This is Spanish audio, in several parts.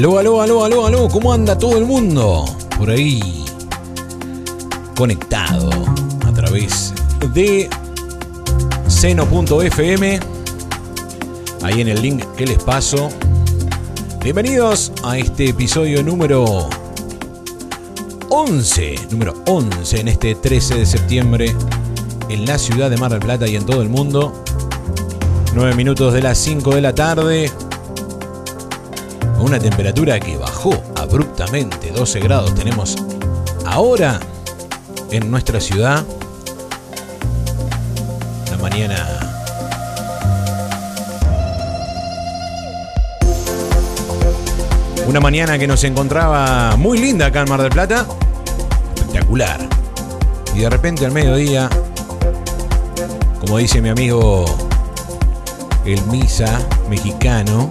Aló, aló, aló, aló, aló, ¿cómo anda todo el mundo? Por ahí, conectado a través de seno.fm. Ahí en el link que les paso. Bienvenidos a este episodio número 11, número 11 en este 13 de septiembre en la ciudad de Mar del Plata y en todo el mundo. 9 minutos de las 5 de la tarde. Una temperatura que bajó abruptamente, 12 grados tenemos ahora en nuestra ciudad. La mañana Una mañana que nos encontraba muy linda acá en Mar del Plata. Espectacular. Y de repente al mediodía, como dice mi amigo el Misa mexicano,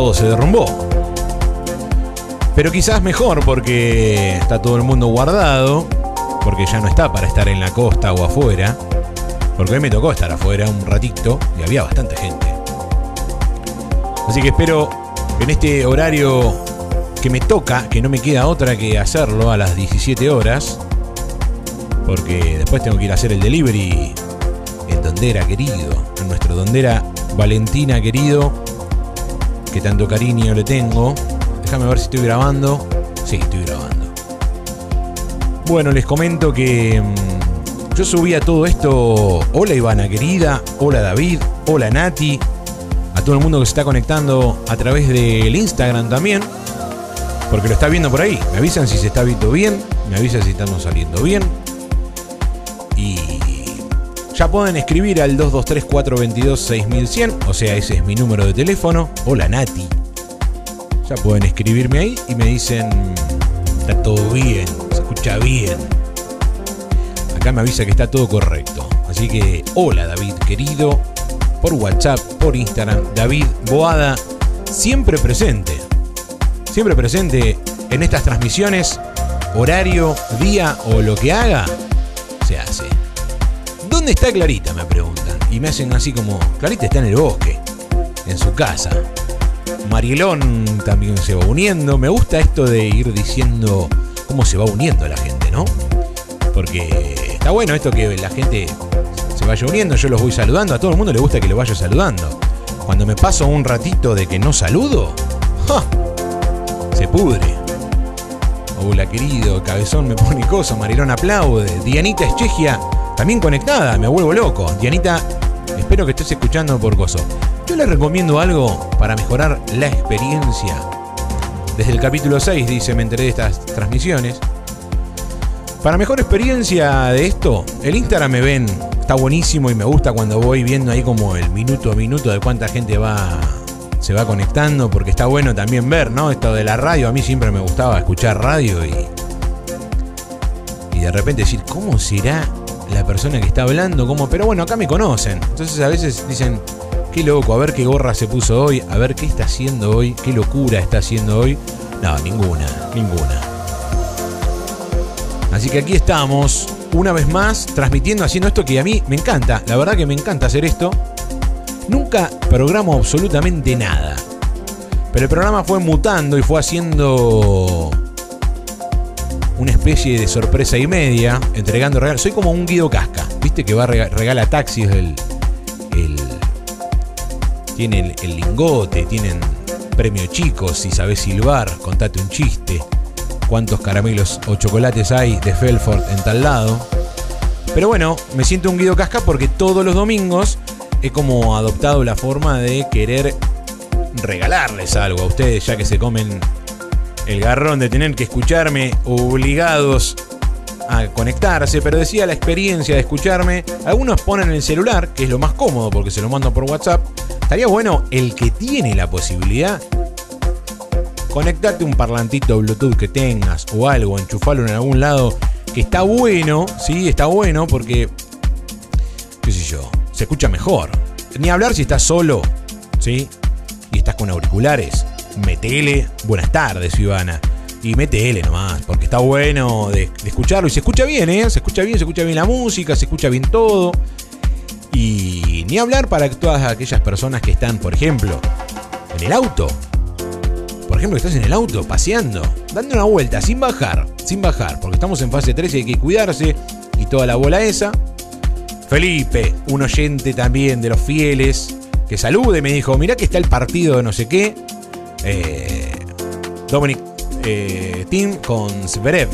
todo se derrumbó. Pero quizás mejor porque está todo el mundo guardado, porque ya no está para estar en la costa o afuera. Porque hoy me tocó estar afuera un ratito y había bastante gente. Así que espero en este horario que me toca, que no me queda otra que hacerlo a las 17 horas, porque después tengo que ir a hacer el delivery en Dondera querido, en nuestro Dondera Valentina querido, que tanto cariño le tengo. Déjame ver si estoy grabando. Sí, estoy grabando. Bueno, les comento que mmm, yo subía todo esto. Hola Ivana querida, hola David, hola Nati, a todo el mundo que se está conectando a través del Instagram también, porque lo está viendo por ahí. Me avisan si se está viendo bien, me avisan si estamos saliendo bien. Ya pueden escribir al 223-422-6100, o sea, ese es mi número de teléfono. Hola Nati. Ya pueden escribirme ahí y me dicen, está todo bien, se escucha bien. Acá me avisa que está todo correcto. Así que, hola David querido, por WhatsApp, por Instagram, David Boada, siempre presente. Siempre presente en estas transmisiones, horario, día o lo que haga, se hace. ¿Dónde está Clarita? Me preguntan. Y me hacen así como, Clarita está en el bosque, en su casa. Marielón también se va uniendo. Me gusta esto de ir diciendo cómo se va uniendo la gente, ¿no? Porque está bueno esto que la gente se vaya uniendo, yo los voy saludando, a todo el mundo le gusta que lo vaya saludando. Cuando me paso un ratito de que no saludo, ¡ja! se pudre. Hola querido, cabezón me pone cosa, Marilón aplaude. Dianita Eschegia, también conectada, me vuelvo loco. Dianita, espero que estés escuchando por gozo. Yo les recomiendo algo para mejorar la experiencia. Desde el capítulo 6 dice, me enteré de estas transmisiones. Para mejor experiencia de esto, el Instagram me ven está buenísimo y me gusta cuando voy viendo ahí como el minuto a minuto de cuánta gente va se va conectando porque está bueno también ver, ¿no? Esto de la radio, a mí siempre me gustaba escuchar radio y y de repente decir, ¿cómo será la persona que está hablando? ¿Cómo? Pero bueno, acá me conocen. Entonces a veces dicen, qué loco, a ver qué gorra se puso hoy, a ver qué está haciendo hoy, qué locura está haciendo hoy. No, ninguna, ninguna. Así que aquí estamos, una vez más, transmitiendo, haciendo esto que a mí me encanta. La verdad que me encanta hacer esto. Nunca programo absolutamente nada. Pero el programa fue mutando y fue haciendo una especie de sorpresa y media, entregando regalos. Soy como un Guido Casca, ¿viste? Que va regala taxis, el, el tiene el, lingote, tienen premio chicos, si sabes silbar, contate un chiste cuántos caramelos o chocolates hay de Felford en tal lado. Pero bueno, me siento un Guido Casca porque todos los domingos he como adoptado la forma de querer regalarles algo a ustedes, ya que se comen el garrón de tener que escucharme obligados a conectarse, pero decía la experiencia de escucharme. Algunos ponen el celular, que es lo más cómodo porque se lo mando por WhatsApp. Estaría bueno el que tiene la posibilidad conectate un parlantito Bluetooth que tengas o algo, enchufarlo en algún lado, que está bueno, sí, está bueno porque, qué sé yo, se escucha mejor. Ni hablar si estás solo, sí, y estás con auriculares, metele, buenas tardes, Ivana. Y metele nomás, porque está bueno de, escucharlo. Y se escucha bien, ¿eh? Se escucha bien, se escucha bien la música, se escucha bien todo. Y ni hablar para todas aquellas personas que están, por ejemplo, en el auto, por ejemplo, que estás en el auto paseando, dando una vuelta, sin bajar, sin bajar, porque estamos en fase 3 y hay que cuidarse y toda la bola esa. Felipe, un oyente también de los fieles, que salude, me dijo, mirá que está el partido de no sé qué. Eh, Dominic eh, Team con Zverev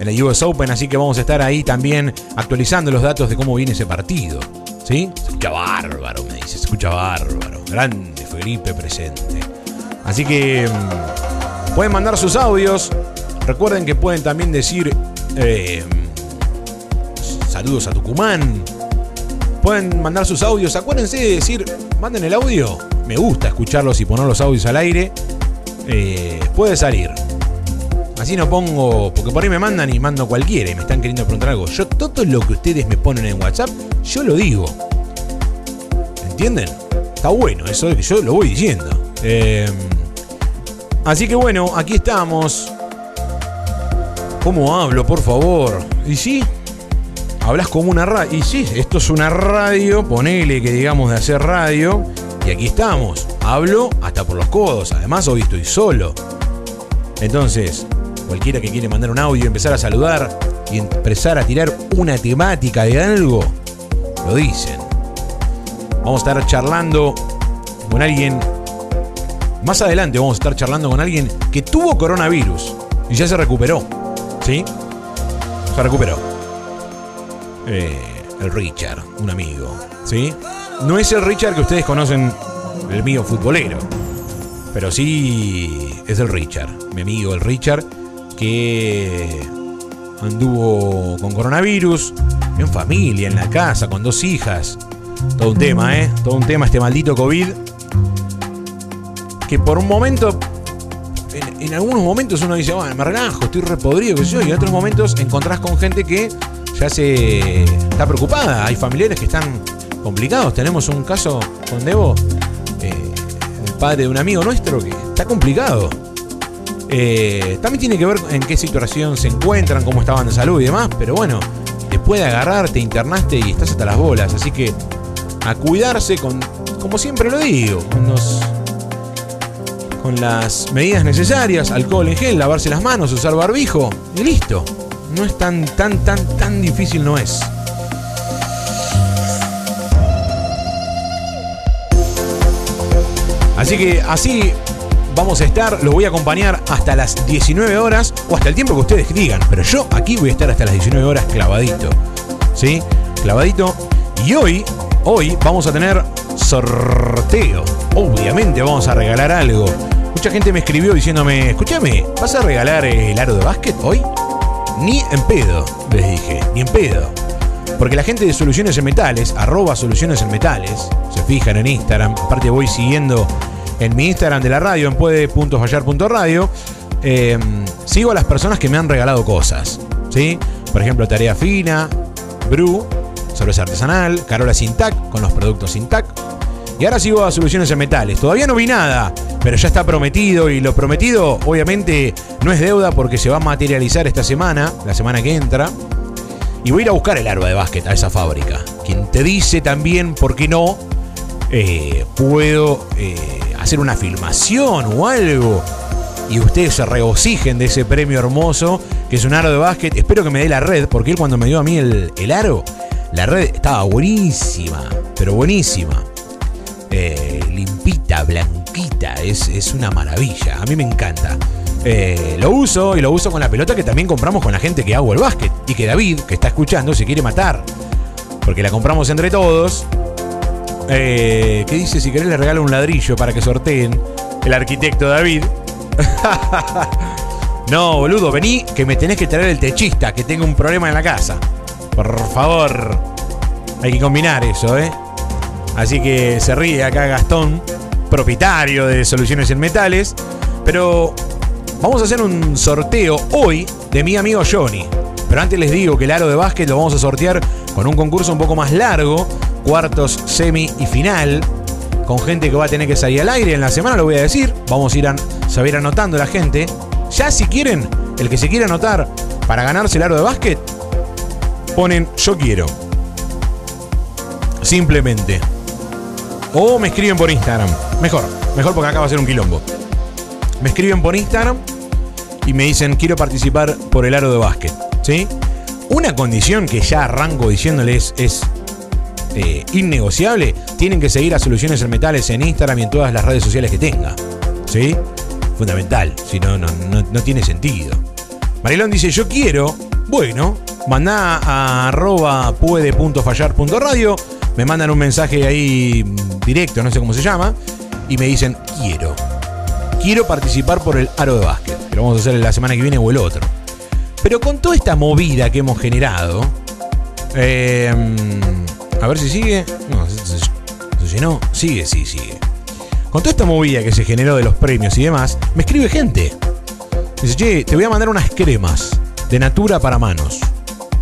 en el US Open, así que vamos a estar ahí también actualizando los datos de cómo viene ese partido. ¿Sí? Se escucha bárbaro, me dice, se escucha bárbaro. Grande Felipe presente. Así que mm, pueden mandar sus audios. Recuerden que pueden también decir eh, saludos a Tucumán. Pueden mandar sus audios. Acuérdense de decir, manden el audio. Me gusta escucharlos y poner los audios al aire. Eh, puede salir. Así no pongo, porque por ahí me mandan y mando cualquiera y me están queriendo preguntar algo. Yo todo lo que ustedes me ponen en WhatsApp, yo lo digo. ¿Entienden? Está bueno eso yo lo voy diciendo. Eh, así que bueno, aquí estamos. ¿Cómo hablo, por favor? Y sí, hablas como una radio. Y sí, esto es una radio, ponele que digamos de hacer radio. Y aquí estamos. Hablo hasta por los codos. Además, hoy estoy solo. Entonces, cualquiera que quiere mandar un audio, empezar a saludar y empezar a tirar una temática de algo, lo dicen. Vamos a estar charlando con alguien. Más adelante vamos a estar charlando con alguien que tuvo coronavirus y ya se recuperó. ¿Sí? Se recuperó. Eh, el Richard, un amigo. ¿Sí? No es el Richard que ustedes conocen, el mío futbolero. Pero sí es el Richard, mi amigo el Richard, que anduvo con coronavirus, en familia, en la casa, con dos hijas. Todo un tema, ¿eh? Todo un tema este maldito COVID. Que por un momento, en, algunos momentos uno dice, bueno, me relajo, estoy repodrido, qué sé yo, y en otros momentos encontrás con gente que ya se está preocupada. Hay familiares que están complicados. Tenemos un caso con Debo, eh, el padre de un amigo nuestro, que está complicado. Eh, también tiene que ver en qué situación se encuentran, cómo estaban de salud y demás, pero bueno, después de agarrarte, te internaste y estás hasta las bolas, así que a cuidarse con, como siempre lo digo, con, los, con las medidas necesarias, alcohol en gel, lavarse las manos, usar barbijo y listo. No es tan, tan, tan, tan difícil, no es. Así que así vamos a estar, los voy a acompañar hasta las 19 horas o hasta el tiempo que ustedes digan, pero yo aquí voy a estar hasta las 19 horas clavadito. ¿Sí? Clavadito. Y hoy, hoy vamos a tener sorteo. Obviamente vamos a regalar algo. Mucha gente me escribió diciéndome, escúchame, ¿vas a regalar el aro de básquet hoy? Ni en pedo, les dije, ni en pedo. Porque la gente de Soluciones en Metales, arroba Soluciones en Metales, se fijan en Instagram, aparte voy siguiendo en mi Instagram de la radio, en puede.fallar.radio, eh, sigo a las personas que me han regalado cosas. ¿sí? Por ejemplo, Tarea Fina, Bru, cerveza artesanal, Carola Sintac, con los productos Sintac. Y ahora sigo a Soluciones en Metales. Todavía no vi nada, pero ya está prometido y lo prometido obviamente no es deuda porque se va a materializar esta semana, la semana que entra. Y voy a ir a buscar el arma de básquet a esa fábrica. Quien te dice también, ¿por qué no? Eh, puedo eh, hacer una filmación o algo y ustedes se regocijen de ese premio hermoso que es un aro de básquet. Espero que me dé la red, porque él cuando me dio a mí el, el aro, la red estaba buenísima, pero buenísima. Eh, limpita, blanquita, es, es, una maravilla. A mí me encanta. Eh, lo uso y lo uso con la pelota que también compramos con la gente que hago el básquet. Y que David, que está escuchando, se quiere matar. Porque la compramos entre todos. Eh, ¿Qué dice? Si querés le regalo un ladrillo para que sorteen. El arquitecto David. no, boludo, vení que me tenés que traer el techista, que tengo un problema en la casa. Por favor. Hay que combinar eso, ¿eh? Así que se ríe acá Gastón, propietario de Soluciones en Metales. Pero vamos a hacer un sorteo hoy de mi amigo Johnny. Pero antes les digo que el aro de básquet lo vamos a sortear con un concurso un poco más largo, cuartos, semi y final, con gente que va a tener que salir al aire en la semana, lo voy a decir. Vamos a ir a, ir anotando la gente. Ya si quieren, el que se quiera anotar para ganarse el aro de básquet, ponen yo quiero. Simplemente. O me escriben por Instagram. Mejor, mejor porque acá va a ser un quilombo. Me escriben por Instagram y me dicen quiero participar por el aro de básquet. ¿Sí? Una condición que ya arranco diciéndoles es eh, innegociable. Tienen que seguir a Soluciones en Metales en Instagram y en todas las redes sociales que tenga. ¿Sí? Fundamental. Si no, no, no tiene sentido. Marilón dice, yo quiero. Bueno, mandá a arroba puede.fallar.radio. Me mandan un mensaje ahí directo, no sé cómo se llama. Y me dicen, quiero. Quiero participar por el aro de básquet. Que lo vamos a hacer la semana que viene o el otro. Pero con toda esta movida que hemos generado. Eh, a ver si sigue. No, se, se llenó. Sigue, sí, sigue. Con toda esta movida que se generó de los premios y demás, me escribe gente. Dice, che, te voy a mandar unas cremas de Natura para manos.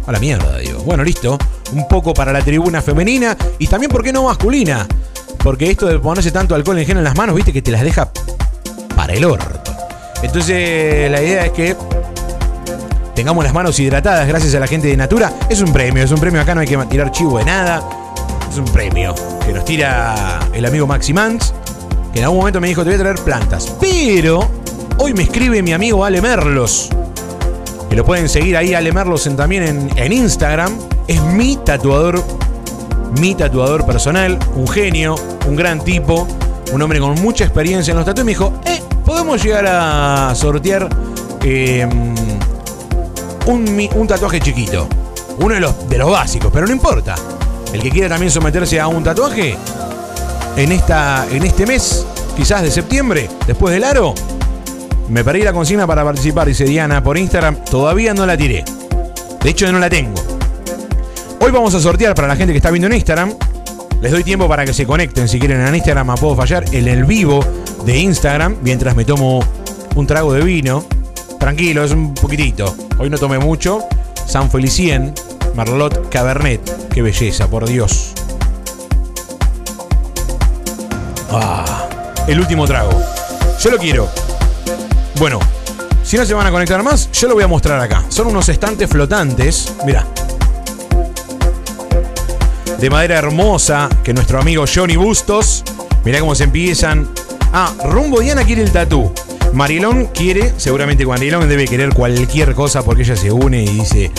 A la mierda, digo. Bueno, listo. Un poco para la tribuna femenina y también, ¿por qué no masculina? Porque esto de ponerse tanto alcohol en gel en las manos, viste que te las deja para el orto. Entonces, la idea es que tengamos las manos hidratadas gracias a la gente de Natura. Es un premio, es un premio. Acá no hay que tirar chivo de nada. Es un premio que nos tira el amigo Maxi Mans, que en algún momento me dijo: Te voy a traer plantas. Pero hoy me escribe mi amigo Ale Merlos. Que lo pueden seguir ahí, Ale Merlos, en, también en, Instagram. Es mi tatuador, mi tatuador personal, un genio, un gran tipo, un hombre con mucha experiencia en los tatuajes. Me dijo: Eh, podemos llegar a sortear. Eh, un, un, tatuaje chiquito. Uno de los, de los básicos, pero no importa. El que quiera también someterse a un tatuaje en, esta, en este mes, quizás de septiembre, después del aro, me perdí la consigna para participar, dice Diana por Instagram. Todavía no la tiré. De hecho, no la tengo. Hoy vamos a sortear para la gente que está viendo en Instagram. Les doy tiempo para que se conecten si quieren en Instagram a Puedo Fallar en el vivo de Instagram mientras me tomo un trago de vino. Tranquilo, es un poquitito. Hoy no tomé mucho. San Felicien, Marlot Cabernet. Qué belleza, por Dios. Ah, el último trago. Yo lo quiero. Bueno, si no se van a conectar más, yo lo voy a mostrar acá. Son unos estantes flotantes. Mira. De madera hermosa, que nuestro amigo Johnny Bustos. Mirá cómo se empiezan. Ah, Rumbo Diana quiere el tatú. Marilón quiere, seguramente Marilón debe querer cualquier cosa porque ella se une y dice,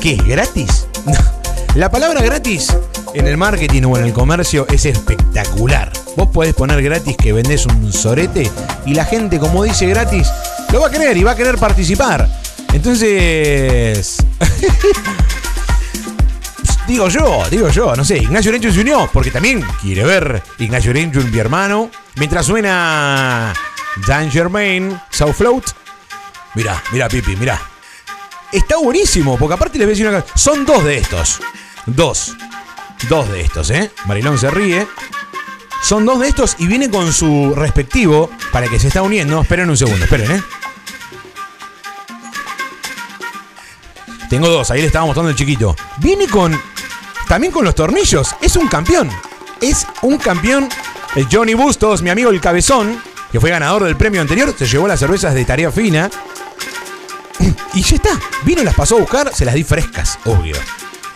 ¿qué gratis? La palabra gratis en el marketing o en el comercio es espectacular. Vos podés poner gratis que vendés un sorete y la gente, como dice gratis, lo va a querer y va a querer participar. Entonces... digo yo, digo yo, no sé, Ignacio Rencho se unió porque también quiere ver Ignacio Rencho, mi hermano. Mientras suena Dan Germain, South Float. Mirá, mirá, Pipi, mirá. Está buenísimo, porque aparte les voy a decir una cosa. Son dos de estos. Dos. Dos de estos, ¿eh? Marilón se ríe. Son dos de estos y viene con su respectivo para que se está uniendo. Esperen un segundo, esperen, ¿eh? Tengo dos, ahí le estaba mostrando el chiquito. Viene con. También con los tornillos. Es un campeón. Es un campeón. El Johnny Bustos, mi amigo el cabezón, que fue ganador del premio anterior, se llevó las cervezas de tarea fina. Y ya está. Vino y las pasó a buscar, se las di frescas, obvio.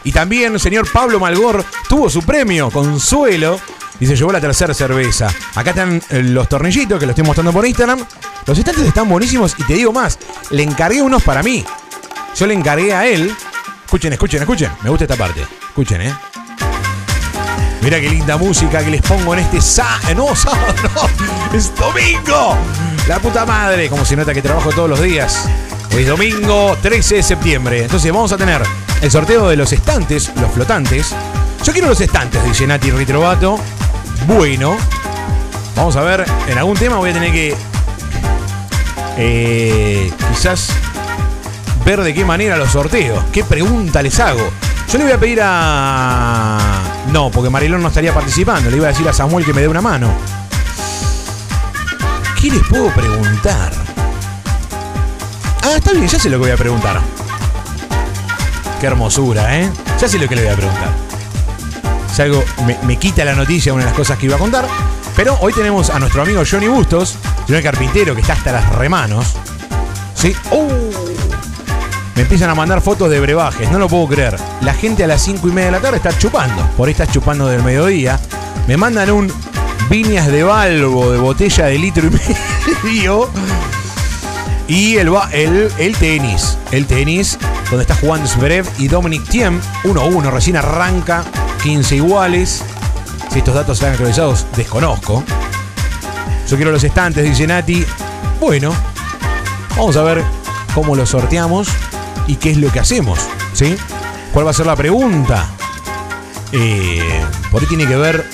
Y también el señor Pablo Malgor tuvo su premio, Consuelo, y se llevó la tercera cerveza. Acá están los tornillitos que lo estoy mostrando por Instagram. Los estantes están buenísimos y te digo más, le encargué unos para mí. Yo le encargué a él. Escuchen, escuchen, escuchen. Me gusta esta parte. Escuchen, ¿eh? Mira qué linda música que les pongo en este sábado. No, sábado, no. Es domingo. La puta madre. Como se nota que trabajo todos los días. Hoy es domingo 13 de septiembre. Entonces vamos a tener el sorteo de los estantes, los flotantes. Yo quiero los estantes, dice Nati Ritrovato. Bueno. Vamos a ver. En algún tema voy a tener que. Eh, quizás ver de qué manera los sorteo. ¿Qué pregunta les hago? Yo le voy a pedir a. No, porque Marilón no estaría participando. Le iba a decir a Samuel que me dé una mano. ¿Qué les puedo preguntar? Ah, está bien, ya sé lo que voy a preguntar. Qué hermosura, ¿eh? Ya sé lo que le voy a preguntar. Si algo me, me quita la noticia, una de las cosas que iba a contar. Pero hoy tenemos a nuestro amigo Johnny Bustos, señor carpintero que está hasta las remanos. ¿Sí? ¡Uh! Me empiezan a mandar fotos de brebajes, no lo puedo creer. La gente a las 5 y media de la tarde está chupando. Por ahí está chupando del mediodía. Me mandan un Viñas de Balbo de botella de litro y medio. Y el, tenis. El tenis, donde está jugando Zverev y Dominic Thiem. 1-1, recién arranca. 15 iguales. Si estos datos están actualizados, desconozco. Yo quiero los estantes, dice Nati. Bueno, vamos a ver cómo lo sorteamos y qué es lo que hacemos. ¿Sí? ¿Cuál va a ser la pregunta? Eh, por ahí tiene que ver.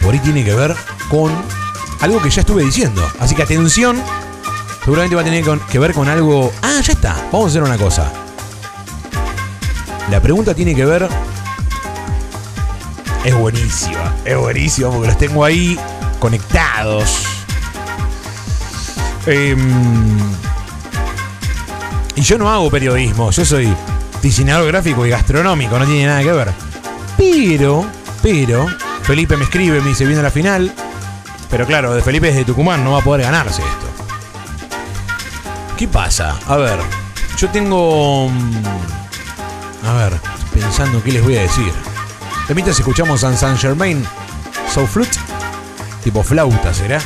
Por ahí tiene que ver con algo que ya estuve diciendo. Así que atención. Seguramente va a tener que ver con algo. Ah, ya está. Vamos a hacer una cosa. La pregunta tiene que ver. Es buenísima. Es buenísima porque los tengo ahí conectados. Em, y yo no hago periodismo. Yo soy diseñador gráfico y gastronómico. No tiene nada que ver. Pero, pero, Felipe me escribe, me dice, viene la final. Pero claro, de Felipe es de Tucumán, no va a poder ganarse esto. ¿Qué pasa? A ver, yo tengo... mm, A ver, pensando qué les voy a decir. De mientras escuchamos a Saint Germain, So Flute, tipo flauta, ¿será?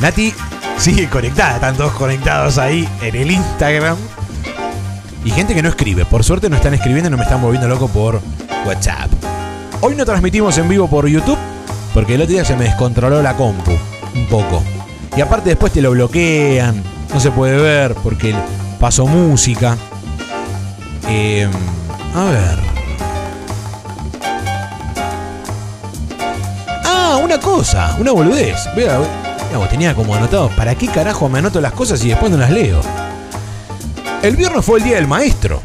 Nati sigue conectada, están todos conectados ahí en el Instagram. Y gente que no escribe, por suerte no están escribiendo y no me están volviendo loco por WhatsApp. Hoy no transmitimos en vivo por YouTube porque el otro día se me descontroló la compu un poco. Y aparte después te lo bloquean, no se puede ver porque pasó música. Eh, a ver. Ah, una cosa, una boludez. Vea, vos tenía como anotado, ¿para qué carajo me anoto las cosas y después no las leo? El viernes fue el día del maestro.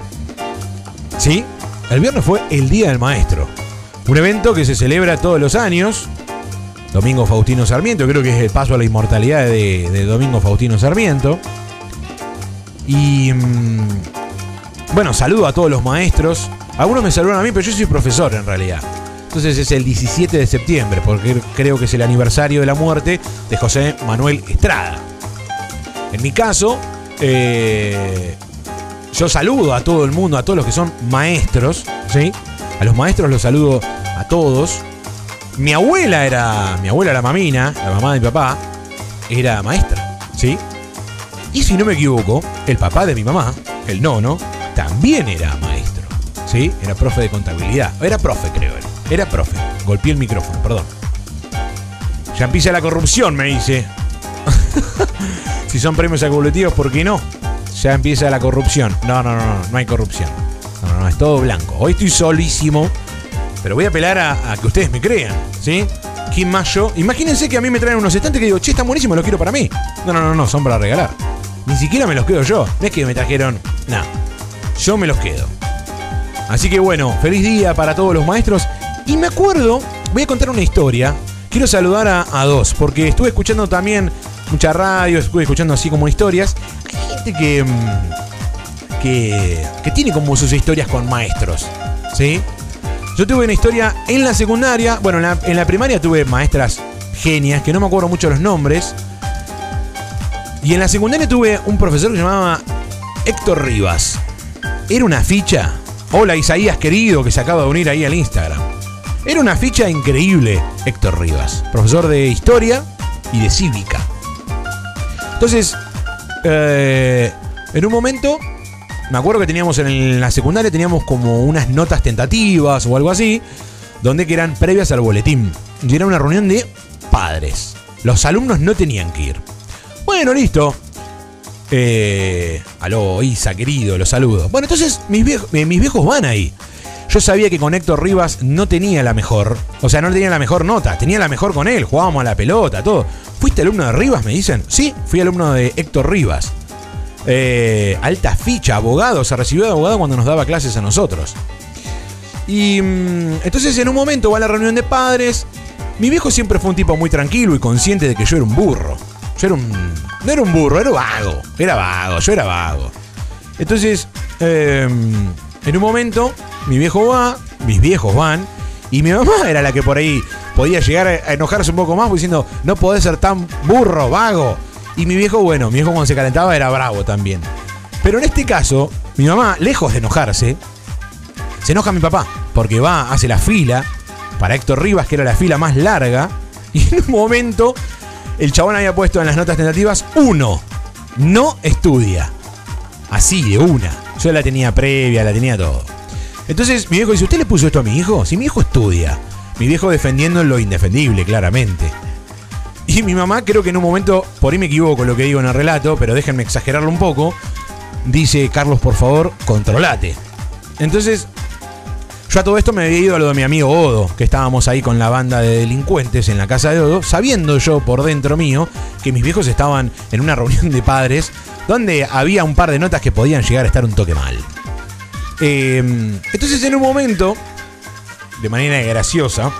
¿Sí? El viernes fue el día del maestro. Un evento que se celebra todos los años. Domingo Faustino Sarmiento, creo que es el paso a la inmortalidad de, de Domingo Faustino Sarmiento. Y mm, bueno, saludo a todos los maestros. Algunos me saludan a mí, pero yo soy profesor en realidad. Entonces es el 17 de septiembre, porque creo que es el aniversario de la muerte de José Manuel Estrada. En mi caso, eh, yo saludo a todo el mundo, a todos los que son maestros, ¿sí? A los maestros los saludo a todos. Mi abuela era, mi abuela la mamina, la mamá de mi papá, era maestra, ¿sí? Y si no me equivoco, el papá de mi mamá, el nono, también era maestro, ¿sí? Era profe de contabilidad. Era profe, creo. Era profe. Golpeé el micrófono, perdón. Ya empieza la corrupción, me dice. si son premios acumulativos, ¿por qué no? Ya empieza la corrupción. No, no, no, no, no hay corrupción. No, no, no, es todo blanco. Hoy estoy solísimo, pero voy a apelar a, que ustedes me crean, ¿sí? ¿Quién más yo? Imagínense que a mí me traen unos estantes que digo, che, están buenísimos, los quiero para mí. No, no, no, no, son para regalar. Ni siquiera me los quedo yo. No es que me trajeron. No. Yo me los quedo. Así que bueno, feliz día para todos los maestros. Y me acuerdo, voy a contar una historia. Quiero saludar a, a dos, porque estuve escuchando también mucha radio, estuve escuchando así como historias. Hay gente que, mm, que, que tiene como sus historias con maestros. ¿Sí? Yo tuve una historia en la secundaria, bueno, en la, en la primaria tuve maestras genias, que no me acuerdo mucho los nombres. Y en la secundaria tuve un profesor que se llamaba Héctor Rivas. Era una ficha. Hola Isaías querido, que se acaba de unir ahí al Instagram. Era una ficha increíble, Héctor Rivas. Profesor de historia y de cívica. Entonces, eh, en un momento, me acuerdo que teníamos en la secundaria, teníamos como unas notas tentativas o algo así, donde que eran previas al boletín. Y era una reunión de padres. Los alumnos no tenían que ir. Bueno, listo. Eh, aló, Isa, querido, los saludo. Bueno, entonces mis eh, mis viejos van ahí. Yo sabía que con Héctor Rivas no tenía la mejor. O sea, no tenía la mejor nota. Tenía la mejor con él. Jugábamos a la pelota, todo. ¿Fuiste alumno de Rivas? Me dicen. Sí, fui alumno de Héctor Rivas. Eh, alta ficha, abogado. Se recibió de abogado cuando nos daba clases a nosotros. Y mm, entonces en un momento va a la reunión de padres. Mi viejo siempre fue un tipo muy tranquilo y consciente de que yo era un burro. Yo era un. No era un burro, era vago. Era vago, yo era vago. Entonces, eh, en un momento, mi viejo va, mis viejos van, y mi mamá era la que por ahí podía llegar a enojarse un poco más, diciendo, no podés ser tan burro, vago. Y mi viejo, bueno, mi viejo cuando se calentaba era bravo también. Pero en este caso, mi mamá, lejos de enojarse, se enoja a mi papá, porque va, hace la fila para Héctor Rivas, que era la fila más larga, Y en un momento, el chabón había puesto en las notas tentativas uno. No estudia. Así, de una. Yo la tenía previa, la tenía todo. Entonces mi viejo dice, ¿usted le puso esto a mi hijo? Si mi hijo estudia. Mi viejo defendiendo lo indefendible, claramente. Y mi mamá, creo que en un momento, por ahí me equivoco lo que digo en el relato, pero déjenme exagerarlo un poco, dice, Carlos, por favor, controlate. Entonces, yo a todo esto me había ido a lo de mi amigo Odo, que estábamos ahí con la banda de delincuentes en la casa de Odo, sabiendo yo por dentro mío que mis viejos estaban en una reunión de padres donde había un par de notas que podían llegar a estar un toque mal. Em, entonces en un momento, de manera graciosa,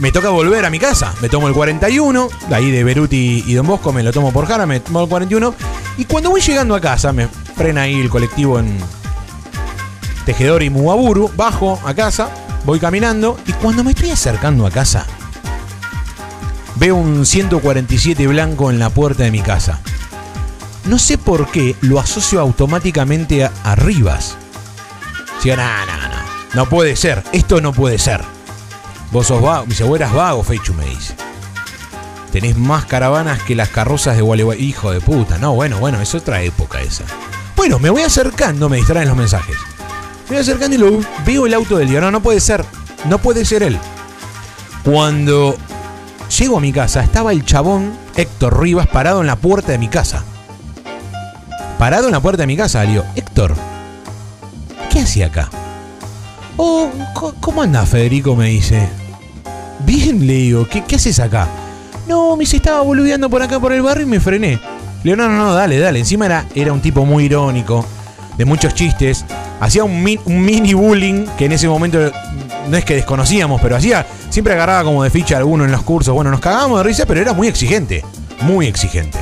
me toca volver a mi casa. Me tomo el 41, de ahí de Beruti y Don Bosco me lo tomo por Jara, me tomo el 41. Y cuando voy llegando a casa, me frena ahí el colectivo en Tejedor y Muaburu, bajo a casa, voy caminando y cuando me estoy acercando a casa, veo un 147 blanco en la puerta de mi casa. No sé por qué lo asocio automáticamente a, Rivas. Digo, no, no, no, no puede ser, esto no puede ser. Vos sos vago, mis abuelas vago, Feichu me dice. Tenés más caravanas que las carrozas de Gualeguay. Hijo de puta, no, bueno, bueno, es otra época esa. Bueno, me voy acercando, me distraen los mensajes. Me voy acercando y lo veo el auto del día. No, no puede ser. No puede ser él. Cuando llego a mi casa, estaba el chabón Héctor Rivas parado en la puerta de mi casa. Parado en la puerta de mi casa, le Héctor, ¿qué hacía acá? Oh, ¿cómo anda Federico? Me dice. Bien, le digo, ¿qué, qué haces acá? No, me dice, estaba boludeando por acá por el barrio y me frené. Le digo, no, no, dale, dale. Encima era, era un tipo muy irónico, de muchos chistes. Hacía un, un mini bullying que en ese momento no es que desconocíamos, pero hacía, siempre agarraba como de ficha a alguno en los cursos. Bueno, nos cagábamos de risa, pero era muy exigente, muy exigente.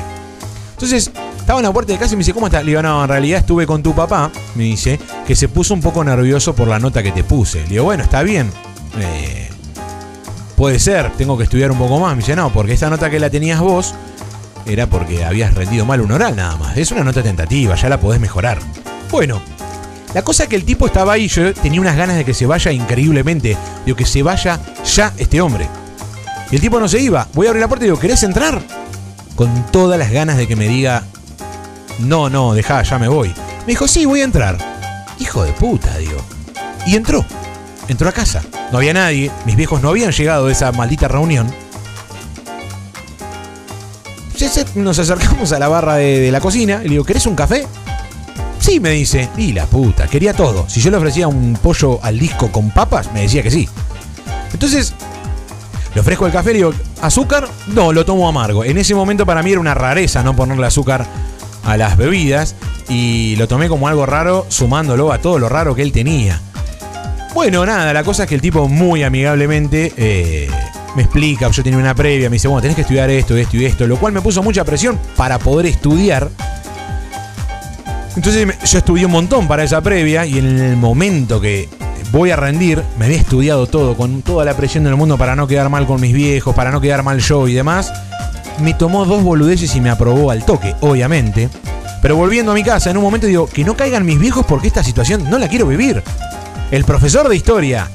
Entonces, estaba en la puerta de casa y me dice, ¿cómo estás? Le digo, no, en realidad estuve con tu papá, me dice, que se puso un poco nervioso por la nota que te puse. Le digo, bueno, está bien. Eh, puede ser, tengo que estudiar un poco más. Me dice, no, porque esta nota que la tenías vos era porque habías rendido mal un oral nada más. Es una nota tentativa, ya la podés mejorar. Bueno, la cosa es que el tipo estaba ahí, yo tenía unas ganas de que se vaya increíblemente. Digo, que se vaya ya este hombre. Y el tipo no se iba. Voy a abrir la puerta y digo, ¿querés entrar? Con todas las ganas de que me diga, no, no, dejá, ya me voy. Me dijo, sí, voy a entrar. Hijo de puta, digo. Y entró. Entró a casa. No había nadie. Mis viejos no habían llegado de esa maldita reunión. Nos acercamos a la barra de, la cocina. Y le digo, ¿querés un café? Sí, me dice. Y la puta, quería todo. Si yo le ofrecía un pollo al disco con papas, me decía que sí. Entonces, le ofrezco el café, le digo, ¿azúcar? No, lo tomo amargo. En ese momento para mí era una rareza no ponerle azúcar a las bebidas y lo tomé como algo raro sumándolo a todo lo raro que él tenía. Bueno, nada, la cosa es que el tipo muy amigablemente eh, me explica, yo tenía una previa, me dice, bueno, tenés que estudiar esto, esto y esto, lo cual me puso mucha presión para poder estudiar. Entonces yo estudié un montón para esa previa y en el momento que voy a rendir, me había estudiado todo, con toda la presión del mundo para no quedar mal con mis viejos, para no quedar mal yo y demás me tomó dos boludeces y me aprobó al toque, obviamente. Pero volviendo a mi casa, en un momento digo, que no caigan mis viejos porque esta situación no la quiero vivir. El profesor de historia,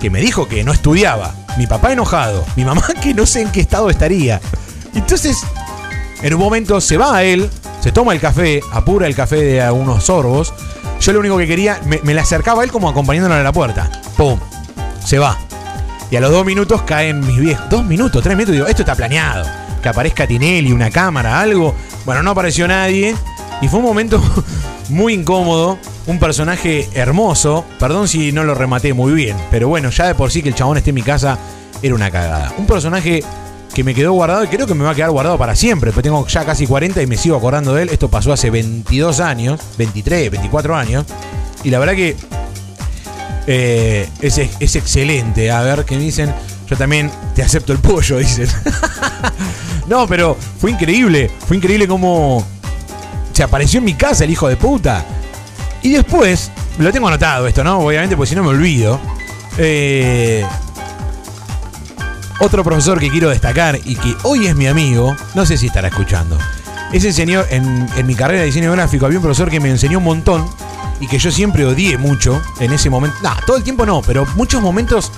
que me dijo que no estudiaba, mi papá enojado, mi mamá que no sé en qué estado estaría. Entonces, en un momento se va a él, se toma el café, apura el café de unos sorbos. Yo lo único que quería, me, me le acercaba a él como acompañándolo a la puerta. ¡Pum! Se va. Y a los dos minutos caen mis viejos. Dos minutos, tres minutos, digo, esto está planeado que aparezca Tinelli, una cámara, algo. Bueno, no apareció nadie. Y fue un momento muy incómodo. Un personaje hermoso. Perdón si no lo rematé muy bien. Pero bueno, ya de por sí que el chabón esté en mi casa era una cagada. Un personaje que me quedó guardado y creo que me va a quedar guardado para siempre. Pues tengo ya casi 40 y me sigo acordando de él. Esto pasó hace 22 años, 23, 24 años. Y la verdad que eh, es, es, excelente. A ver qué me dicen. También te acepto el pollo, dicen. no, pero fue increíble. Fue increíble cómo se apareció en mi casa el hijo de puta. Y después, lo tengo anotado esto, ¿no? Obviamente, porque si no me olvido. Eh, otro profesor que quiero destacar y que hoy es mi amigo, no sé si estará escuchando. Ese señor, en, en mi carrera de diseño gráfico, había un profesor que me enseñó un montón y que yo siempre odié mucho en ese momento. No, todo el tiempo no, pero muchos momentos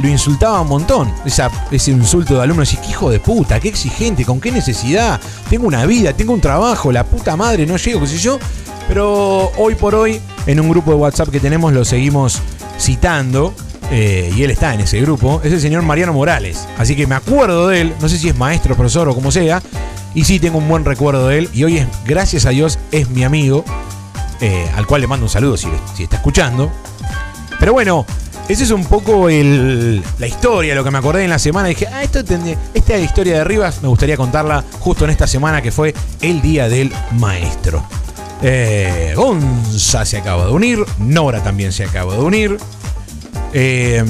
lo insultaba un montón. Esa, ese insulto de alumno, decís, qué hijo de puta, qué exigente, con qué necesidad. Tengo una vida, tengo un trabajo, la puta madre, no llego, qué sé yo. Pero hoy por hoy, en un grupo de WhatsApp que tenemos, lo seguimos citando. eh, y él está en ese grupo, es el señor Mariano Morales. Así que me acuerdo de él, no sé si es maestro, profesor o como sea, y sí tengo un buen recuerdo de él. Y hoy, es, gracias a Dios, es mi amigo, eh, al cual le mando un saludo si, si está escuchando. Pero bueno, esa es un poco el- la historia, lo que me acordé en la semana. Dije, ah, esto tendría- esta historia de Rivas me gustaría contarla justo en esta semana que fue el Día del Maestro. Eh, Gonza se acaba de unir, Nora también se acaba de unir. Eh,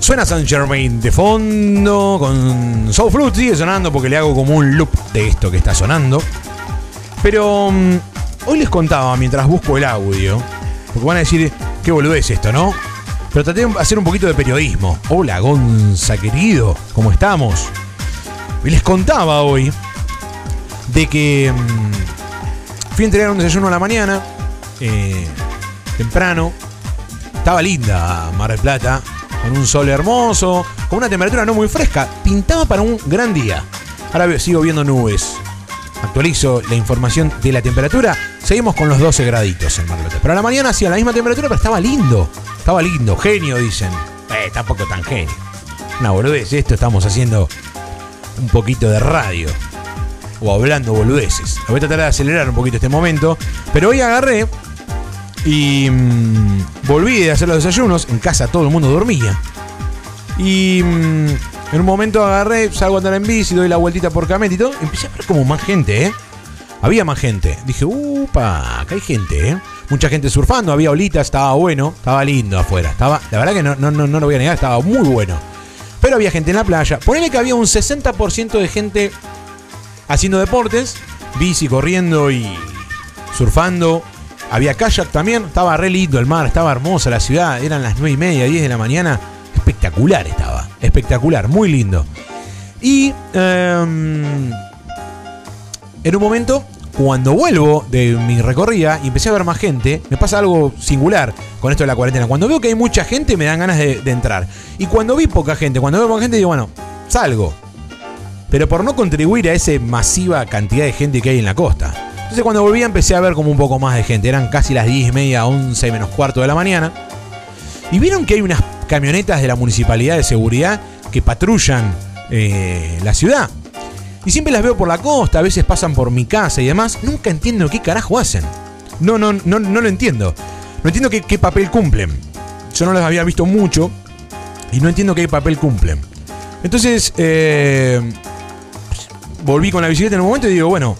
suena Saint Germain de fondo con Soul Fruit, sigue sonando porque le hago como un loop de esto que está sonando. Pero mm, hoy les contaba mientras busco el audio, porque van a decir, qué boludez esto, ¿no? Pero traté de hacer un poquito de periodismo. Hola Gonza, querido, ¿cómo estamos? Y les contaba hoy de que mm, fui a entregar un desayuno a la mañana, eh, temprano. Estaba linda Mar del Plata, con un sol hermoso, con una temperatura no muy fresca. Pintaba para un gran día. Ahora sigo viendo nubes. Actualizo la información de la temperatura. Seguimos con los 12 graditos en Mar del Plata. Pero a la mañana hacía la misma temperatura, pero estaba lindo. Estaba lindo. Genio, dicen. Eh, tampoco tan genio. Una boludez. Esto estamos haciendo un poquito de radio. O hablando boludeces. Voy a tratar de acelerar un poquito este momento. Pero hoy agarré y mm, volví de hacer los desayunos. En casa todo el mundo dormía. Y mm, en un momento agarré, salgo a andar en bici, doy la vueltita por Camet y todo. Empecé a ver como más gente, ¿eh? Había más gente. Dije, upa, acá hay gente, ¿eh? Mucha gente surfando, había olitas, estaba bueno, estaba lindo afuera. Estaba, la verdad que no, no, no, no lo voy a negar, estaba muy bueno. Pero había gente en la playa. Ponele que había un 60% de gente haciendo deportes, bici, corriendo y surfando. Había kayak también, estaba re lindo el mar, estaba hermosa la ciudad, eran las 9 y media, 10 de la mañana. Espectacular estaba, espectacular, muy lindo. Y em, en un momento, cuando vuelvo de mi recorrida y empecé a ver más gente, me pasa algo singular con esto de la cuarentena. Cuando veo que hay mucha gente, me dan ganas de, de entrar. Y cuando vi poca gente, cuando veo poca gente, digo, bueno, salgo. Pero por no contribuir a esa masiva cantidad de gente que hay en la costa. Entonces cuando volví empecé a ver como un poco más de gente. Eran casi las 10 y media, 11 menos cuarto de la mañana. Y vieron que hay unas camionetas de la municipalidad de seguridad que patrullan eh, la ciudad. Y siempre las veo por la costa, a veces pasan por mi casa y demás. Nunca entiendo qué carajo hacen. No, no, no, no lo entiendo. No entiendo qué, papel cumplen. Yo no las había visto mucho y no entiendo qué papel cumplen. Entonces, eh, volví con la bicicleta en un momento y digo, bueno,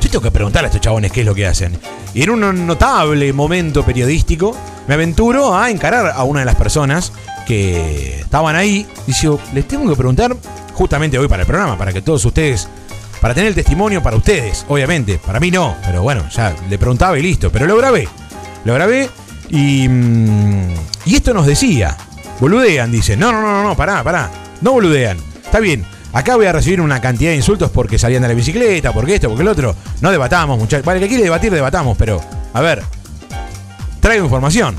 yo tengo que preguntar a estos chabones qué es lo que hacen. Y en un notable momento periodístico, me aventuro a encarar a una de las personas que estaban ahí. Y digo, les tengo que preguntar, justamente hoy para el programa, para que todos ustedes, para tener el testimonio para ustedes, obviamente. Para mí no, pero bueno, ya le preguntaba y listo. Pero lo grabé. Lo grabé y. mm, Y esto nos decía. Boludean, dice. No, no, no, no, pará, pará. No boludean. Está bien. Acá voy a recibir una cantidad de insultos porque salían de la bicicleta, porque esto, porque el otro. No debatamos, muchachos. Vale, que quiere debatir, debatamos, pero. A ver. Traigo información.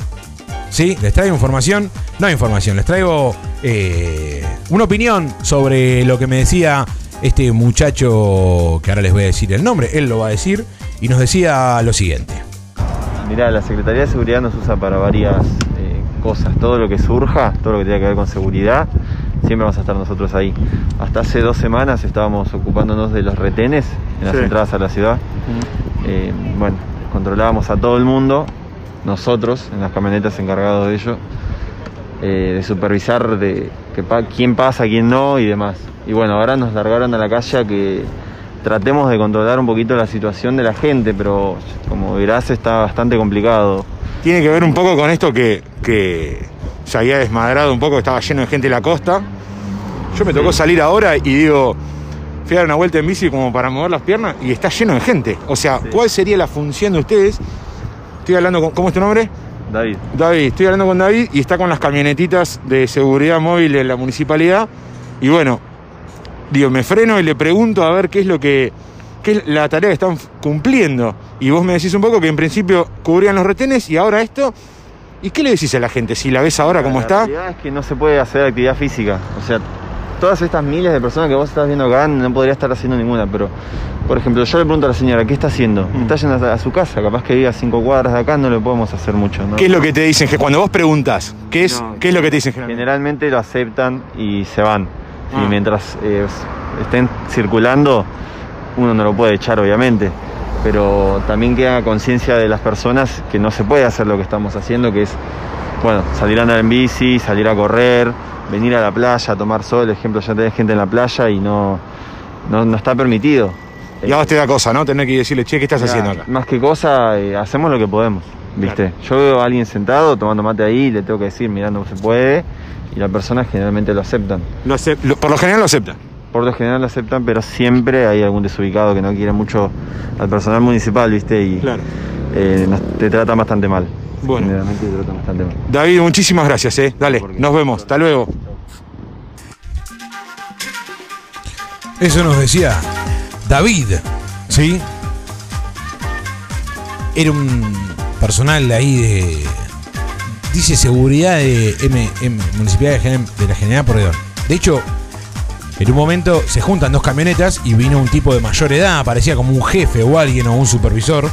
¿Sí? Les traigo información. No información, les traigo eh, una opinión sobre lo que me decía este muchacho, que ahora les voy a decir el nombre, él lo va a decir, y nos decía lo siguiente. Mirá, la Secretaría de Seguridad nos usa para varias eh, cosas. Todo lo que surja, todo lo que tenga que ver con seguridad, siempre vamos a estar nosotros ahí. Hasta hace dos semanas estábamos ocupándonos de los retenes en las Sí. entradas a la ciudad. Eh, bueno, controlábamos a todo el mundo, nosotros en las camionetas encargados de ello, eh, de supervisar de que pa- quién pasa, quién no y demás. Y bueno, ahora nos largaron a la calle a que tratemos de controlar un poquito la situación de la gente, pero como verás está bastante complicado. Tiene que ver un poco con esto que, que se había desmadrado un poco, estaba lleno de gente en la costa. Yo me tocó salir ahora y digo, fui a dar una vuelta en bici como para mover las piernas y está lleno de gente. O sea, Sí. ¿cuál sería la función de ustedes? Estoy hablando con, ¿cómo es tu nombre? David, David, estoy hablando con David y está con las camionetitas de seguridad móvil de la municipalidad. Y bueno, digo, me freno y le pregunto a ver qué es lo que. qué es la tarea que están cumpliendo. Y vos me decís un poco que en principio cubrían los retenes y ahora esto. ¿Y qué le decís a la gente si la ves ahora como la está? realidad es que no se puede hacer actividad física. O sea, todas estas miles de personas que vos estás viendo acá no podría estar haciendo ninguna. Pero, por ejemplo, yo le pregunto a la señora, ¿qué está haciendo? Mm. Está yendo a su casa, capaz que vive a cinco cuadras de acá, no le podemos hacer mucho. ¿no? ¿Qué es lo que te dicen? Que cuando vos preguntas, ¿qué es, No, ¿qué es lo que te dicen generalmente? Generalmente lo aceptan y se van. Ah. Y mientras eh, estén circulando, uno no lo puede echar, obviamente. Pero también queda conciencia de las personas que no se puede hacer lo que estamos haciendo, que es, bueno, salir a andar en bici, salir a correr, venir a la playa, tomar sol. Ejemplo, ya tenés gente en la playa y no, no, no está permitido. Y a vos te da cosa, ¿no? Tener que decirle, che, ¿qué estás haciendo acá? Más que cosa, eh, hacemos lo que podemos, ¿viste? Yo veo a alguien sentado tomando mate ahí, le tengo que decir, mirá, no se puede, y las personas generalmente lo aceptan. Lo acep- por lo general lo acepta. Por lo general lo aceptan, pero siempre hay algún desubicado que no quiere mucho al personal municipal, ¿viste? Y Claro. eh, nos- te tratan bastante mal. Bueno. Generalmente te tratan bastante mal. David, muchísimas gracias, ¿eh? Dale, nos vemos. Hasta luego. Eso nos decía David, ¿sí? Era un personal de ahí de. Dice seguridad de M, M- Municipalidad de, la General Porredón. De hecho, en un momento se juntan dos camionetas y vino un tipo de mayor edad, parecía como un jefe o alguien o un supervisor.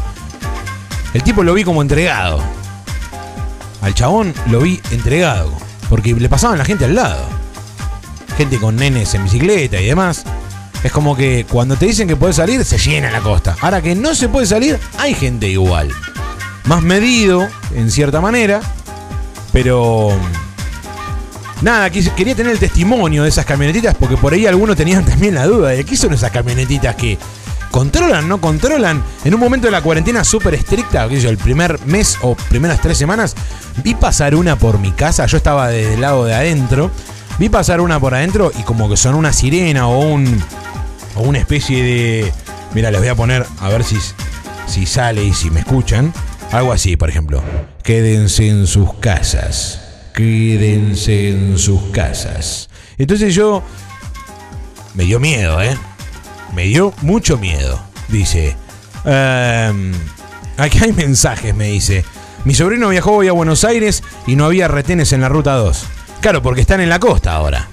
El tipo lo vi como entregado. Al chabón lo vi entregado. Porque le pasaban la gente al lado. Gente con nenes en bicicleta y demás. Es como que cuando te dicen que puedes salir, se llena la costa. Ahora que no se puede salir, hay gente igual. Más medido, en cierta manera. Pero. Nada, quería tener el testimonio de esas camionetitas porque por ahí algunos tenían también la duda de qué son esas camionetitas que controlan, no controlan. En un momento de la cuarentena súper estricta, sé yo, el primer mes o primeras tres semanas, vi pasar una por mi casa. Yo estaba desde el lado de adentro. Vi pasar una por adentro y como que son una sirena o un. o una especie de. Mira, les voy a poner a ver si, si sale y si me escuchan. Algo así, por ejemplo. Quédense en sus casas. Quédense en sus casas. Entonces yo. Me dio miedo, ¿eh? Me dio mucho miedo. Dice. ehm, aquí hay mensajes, me dice. Mi sobrino viajó hoy a Buenos Aires y no había retenes en la ruta 2. Claro, porque están en la costa ahora.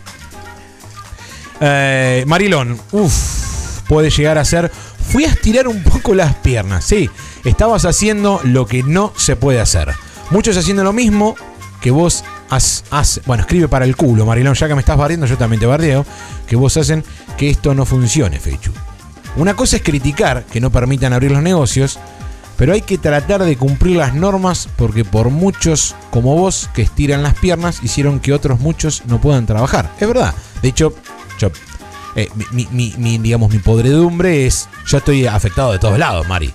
Eh, Marilón, uff, puede llegar a ser. Fui a estirar un poco las piernas. Sí, estabas haciendo lo que no se puede hacer. Muchos haciendo lo mismo que vos has, has- Bueno, escribe para el culo, Marilón, ya que me estás barriendo, yo también te bardeo. Que vos hacen que esto no funcione, Fechu. Una cosa es criticar que no permitan abrir los negocios, pero hay que tratar de cumplir las normas porque por muchos como vos que estiran las piernas hicieron que otros muchos no puedan trabajar. Es verdad. De hecho, yo, eh, mi, digamos, mi podredumbre es, yo estoy afectado de todos lados, Mari.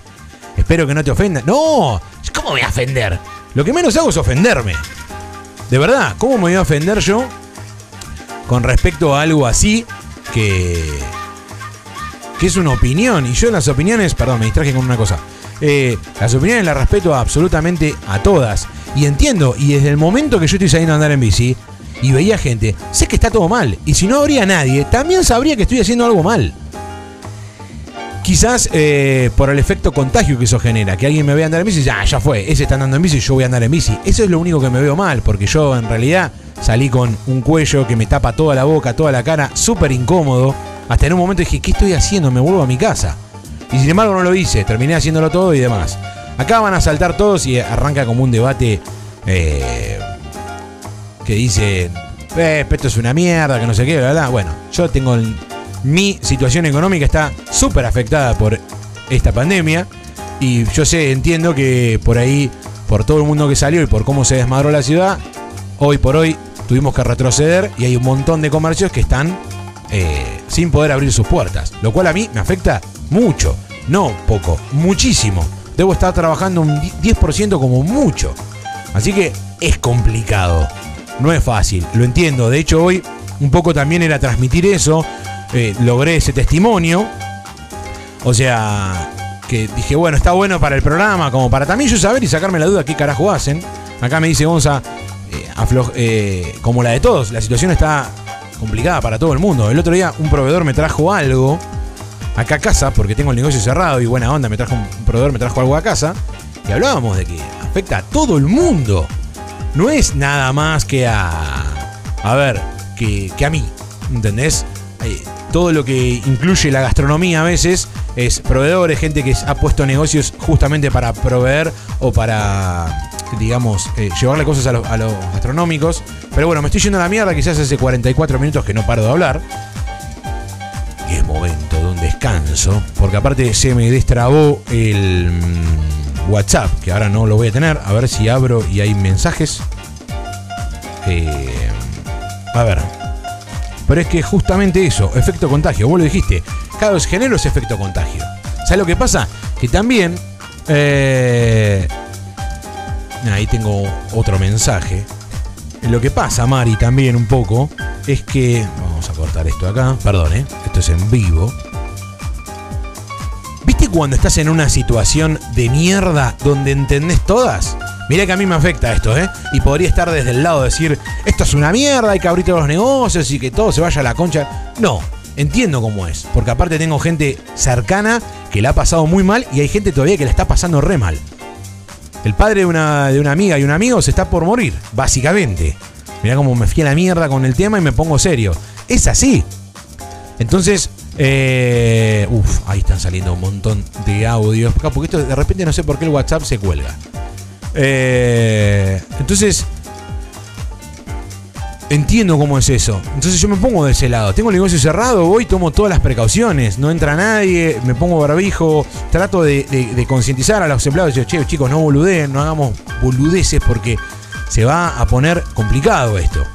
Espero que no te ofenda. No, ¿cómo me voy a ofender? Lo que menos hago es ofenderme. De verdad, ¿cómo me voy a ofender yo con respecto a algo así que que es una opinión. Y yo las opiniones, perdón, me distraje con una cosa. Eh, las opiniones las respeto absolutamente a todas. Y entiendo, y desde el momento que yo estoy saliendo a andar en bici y veía gente, sé que está todo mal. Y si no habría nadie, también sabría que estoy haciendo algo mal. Quizás eh, por el efecto contagio que eso genera, que alguien me vea andar en bici y dice, ah, ya fue, ese está andando en bici, yo voy a andar en bici. Eso es lo único que me veo mal, porque yo en realidad salí con un cuello que me tapa toda la boca, toda la cara, súper incómodo. Hasta en un momento dije, ¿qué estoy haciendo? Me vuelvo a mi casa. Y sin embargo no lo hice, terminé haciéndolo todo y demás. Acá van a saltar todos y arranca como un debate eh, que dice, eh, esto es una mierda, que no sé qué, ¿verdad? Bueno, yo tengo el- mi situación económica está súper afectada por esta pandemia y yo sé, entiendo que por ahí, por todo el mundo que salió y por cómo se desmadró la ciudad, hoy por hoy tuvimos que retroceder y hay un montón de comercios que están eh, sin poder abrir sus puertas, lo cual a mí me afecta mucho, no poco, muchísimo. Debo estar trabajando un 10% como mucho. Así que es complicado. No es fácil, lo entiendo. De hecho, hoy un poco también era transmitir eso. Eh, logré ese testimonio. O sea, que dije, bueno, está bueno para el programa, como para también yo saber y sacarme la duda qué carajo hacen. Acá me dice Gonza, eh, afloj- eh, como la de todos, la situación está complicada para todo el mundo. El otro día un proveedor me trajo algo acá a casa, porque tengo el negocio cerrado y buena onda, me trajo un proveedor, me trajo algo a casa, y hablábamos de que afecta a todo el mundo. no es nada más que a. A ver, que, que a mí. ¿Entendés? Eh, todo lo que incluye la gastronomía a veces es proveedores, gente que ha puesto negocios justamente para proveer o para, digamos, eh, llevarle cosas a, los- a los gastronómicos. Pero bueno, me estoy yendo a la mierda, quizás hace 44 minutos que no paro de hablar. Y es momento de un descanso, porque aparte se me destrabó el mm, WhatsApp, que ahora no lo voy a tener. A ver si abro y hay mensajes. Eh, a ver. Pero es que justamente eso, efecto contagio, vos lo dijiste. Cada vez genero ese efecto contagio. ¿Sabes lo que pasa? Que también. eh, ahí tengo otro mensaje. Lo que pasa, Mari, también un poco, es que. Vamos a cortar esto acá. Perdón, ¿eh? Esto es en vivo. ¿Viste cuando estás en una situación de mierda donde entendés todas? Mirá que a mí me afecta esto, ¿eh? Y podría estar desde el lado de decir, esto es una mierda, hay que abrir todos los negocios y que todo se vaya a la concha. No, entiendo cómo es. Porque aparte tengo gente cercana que la ha pasado muy mal y hay gente todavía que la está pasando re mal. El padre de una, de una amiga y un amigo se está por morir, básicamente. Mirá cómo me fui a la mierda con el tema y me pongo serio. Es así. Entonces, eh, ahí están saliendo un montón de audios. Porque esto de repente no sé por qué el WhatsApp se cuelga. Eh, entonces, entiendo cómo es eso. Entonces yo me pongo de ese lado. Tengo el negocio cerrado, voy, tomo todas las precauciones. No entra nadie, me pongo barbijo. Trato de, concientizar a los empleados. Digo, che, chicos, no boludeen, no hagamos boludeces porque se va a poner complicado esto.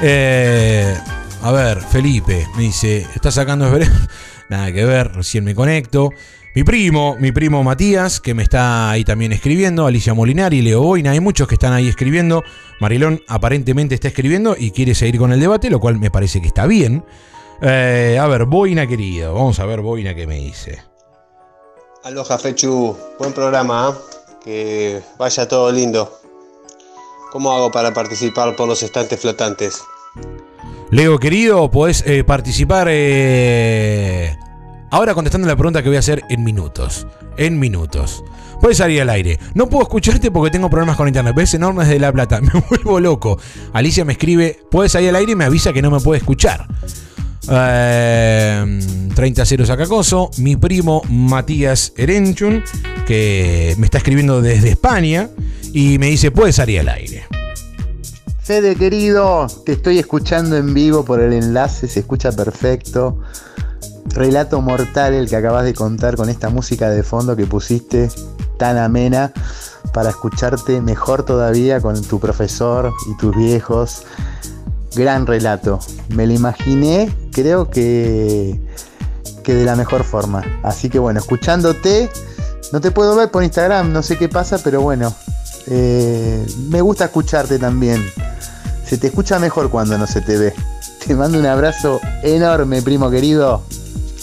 Eh, a ver, Felipe me dice, ¿estás sacando esbere-?" Nada que ver, recién me conecto. Mi primo, mi primo Matías, que me está ahí también escribiendo, Alicia Molinari, Leo Boina, hay muchos que están ahí escribiendo. Marilón aparentemente está escribiendo y quiere seguir con el debate, lo cual me parece que está bien. Eh, a ver, Boina querido, vamos a ver Boina qué me dice. Aloha Fechu, buen programa, ¿ah? que vaya todo lindo. ¿Cómo hago para participar por los estantes flotantes? Leo querido, podés eh, participar eh, ahora contestando la pregunta que voy a hacer en minutos. En minutos. Puedes salir al aire. No puedo escucharte porque tengo problemas con internet. Ves enormes de La Plata. Me vuelvo loco. Alicia me escribe, puedes salir al aire y me avisa que no me puede escuchar. Eh, 30 ceros acacoso. Mi primo Matías Erenchun, que me está escribiendo desde España y me dice, puedes salir al aire. Fede querido, te estoy escuchando en vivo por el enlace, se escucha perfecto. Relato mortal el que acabas de contar con esta música de fondo que pusiste tan amena para escucharte mejor todavía con tu profesor y tus viejos. Gran relato. Me lo imaginé, creo que, que de la mejor forma. Así que bueno, escuchándote, no te puedo ver por Instagram, no sé qué pasa, pero bueno, eh, me gusta escucharte también. Se te escucha mejor cuando no se te ve. Te mando un abrazo enorme, primo querido.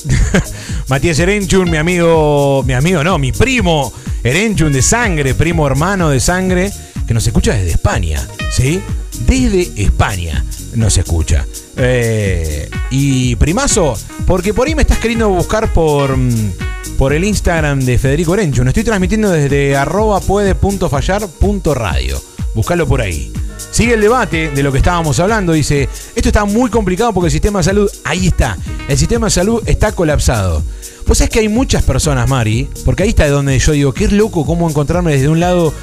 Matías Erenchun, mi amigo, mi amigo no, mi primo Erenchun de sangre, primo hermano de sangre, que nos escucha desde España, ¿sí? Desde España nos escucha. Eh, y primazo, porque por ahí me estás queriendo buscar por, mm, por el Instagram de Federico Erenchun. Estoy transmitiendo desde arroba puede.fallar.radio. Buscalo por ahí. Sigue el debate de lo que estábamos hablando. Dice, esto está muy complicado porque el sistema de salud, ahí está, el sistema de salud está colapsado. Pues es que hay muchas personas, Mari, porque ahí está de donde yo digo, qué loco cómo encontrarme desde un lado,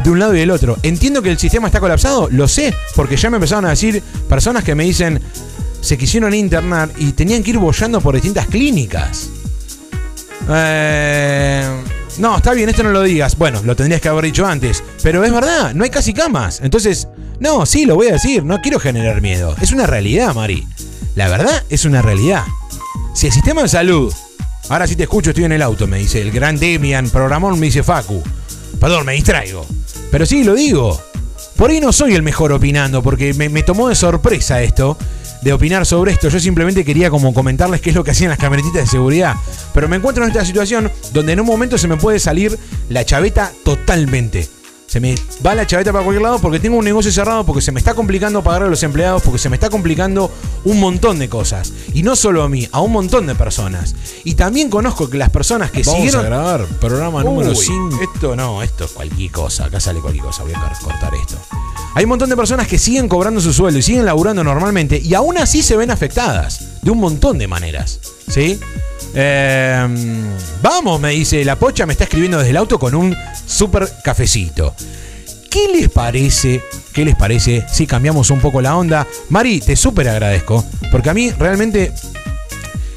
de un lado y del otro. Entiendo que el sistema está colapsado, lo sé, porque ya me empezaron a decir personas que me dicen, se quisieron internar y tenían que ir bollando por distintas clínicas. Eh, no, está bien, esto no lo digas. Bueno, lo tendrías que haber dicho antes. Pero es verdad, no hay casi camas. Entonces, no, sí, lo voy a decir. No quiero generar miedo. Es una realidad, Mari. La verdad es una realidad. Si el sistema de salud. Ahora sí te escucho, estoy en el auto, me dice el gran Demian Programón, me dice Facu. Perdón, me distraigo. Pero sí, lo digo. Por ahí no soy el mejor opinando, porque me, me tomó de sorpresa esto, de opinar sobre esto. Yo simplemente quería como comentarles qué es lo que hacían las camionetitas de seguridad. Pero me encuentro en esta situación donde en un momento se me puede salir la chaveta totalmente. Se me va la chaveta para cualquier lado porque tengo un negocio cerrado, porque se me está complicando pagar a los empleados, porque se me está complicando un montón de cosas. Y no solo a mí, a un montón de personas. Y también conozco que las personas que Vamos siguieron. a grabar programa número Uy, 5. Esto no, esto es cualquier cosa. Acá sale cualquier cosa. Voy a cortar esto. Hay un montón de personas que siguen cobrando su sueldo y siguen laburando normalmente y aún así se ven afectadas de un montón de maneras. ¿Sí? Eh, vamos, me dice la pocha, me está escribiendo desde el auto con un super cafecito. ¿Qué les parece? ¿Qué les parece si cambiamos un poco la onda? Mari, te súper agradezco, porque a mí realmente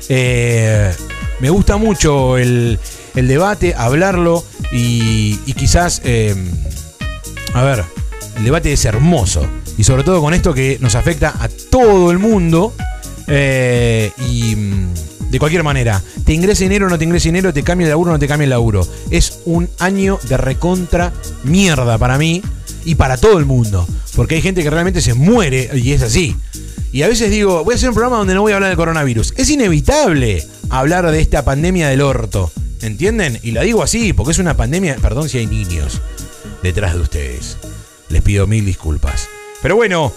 eh, me gusta mucho el, debate, hablarlo y, quizás, eh, a ver, el debate es hermoso y sobre todo con esto que nos afecta a todo el mundo eh, y de cualquier manera, te ingrese dinero o no te ingrese dinero, te cambia el laburo o no te cambia el laburo. Es un año de recontra mierda para mí y para todo el mundo, porque hay gente que realmente se muere y es así. Y a veces digo, voy a hacer un programa donde no voy a hablar del coronavirus. Es inevitable hablar de esta pandemia del orto. ¿Entienden? Y la digo así, porque es una pandemia, perdón si hay niños detrás de ustedes. Les pido mil disculpas. Pero bueno,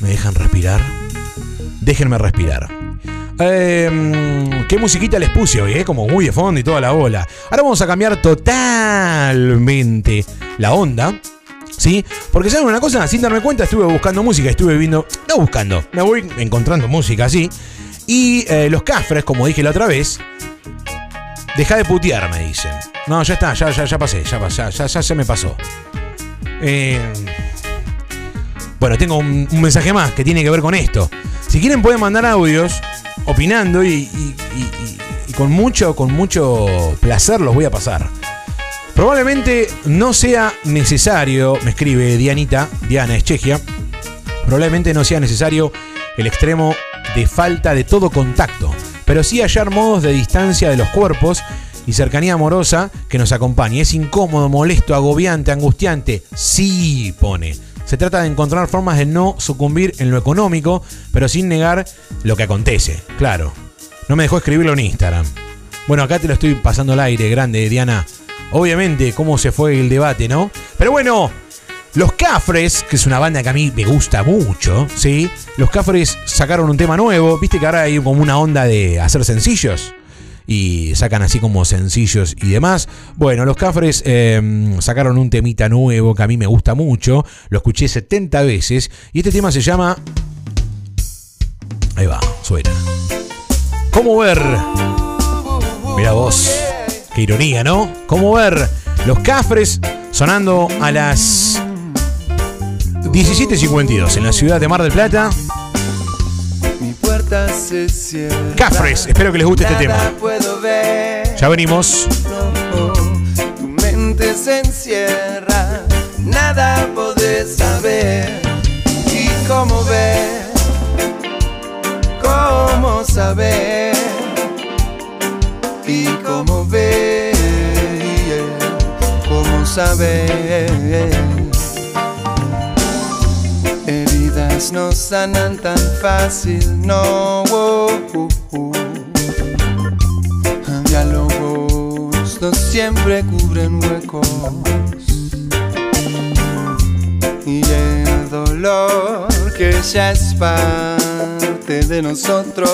¿me dejan respirar? Déjenme respirar. Eh, ¿Qué musiquita les puse hoy? Eh? Como muy de fondo y toda la bola. Ahora vamos a cambiar totalmente la onda. ¿Sí? Porque saben una cosa, sin darme cuenta estuve buscando música, estuve viendo, no buscando, me voy encontrando música así. Y eh, los cafres, como dije la otra vez, deja de putear, me dicen. No, ya está, ya, ya, ya pasé, ya, ya, ya, ya se me pasó. Eh, bueno, tengo un, mensaje más que tiene que ver con esto. Si quieren pueden mandar audios opinando y, con mucho, con mucho placer los voy a pasar. Probablemente no sea necesario, me escribe Dianita, Diana es Chequia, probablemente no sea necesario el extremo de falta de todo contacto, pero sí hallar modos de distancia de los cuerpos y cercanía amorosa que nos acompañe. Es incómodo, molesto, agobiante, angustiante. Sí, pone. Se trata de encontrar formas de no sucumbir en lo económico, pero sin negar lo que acontece. Claro. No me dejó escribirlo en Instagram. Bueno, acá te lo estoy pasando al aire, grande, Diana. Obviamente, cómo se fue el debate, ¿no? Pero bueno, los Cafres, que es una banda que a mí me gusta mucho, ¿sí? Los Cafres sacaron un tema nuevo. ¿Viste que ahora hay como una onda de hacer sencillos? Y sacan así como sencillos y demás. Bueno, los Cafres eh, sacaron un temita nuevo que a mí me gusta mucho. Lo escuché 70 veces. Y este tema se llama... Ahí va, suena. ¿Cómo ver? Mira vos. Qué ironía, ¿no? ¿Cómo ver los Cafres sonando a las 17.52 en la ciudad de Mar del Plata? Mi puerta se cierra. Cafres, espero que les guste este tema. puedo ver. Ya venimos. No, tu mente se encierra. Nada podés saber. Y cómo ver. Cómo saber. Y cómo ver. Cómo saber. No sanan tan fácil, no. oh, oh, oh. Diálogos no siempre cubren huecos. Y el dolor que ya es parte de nosotros.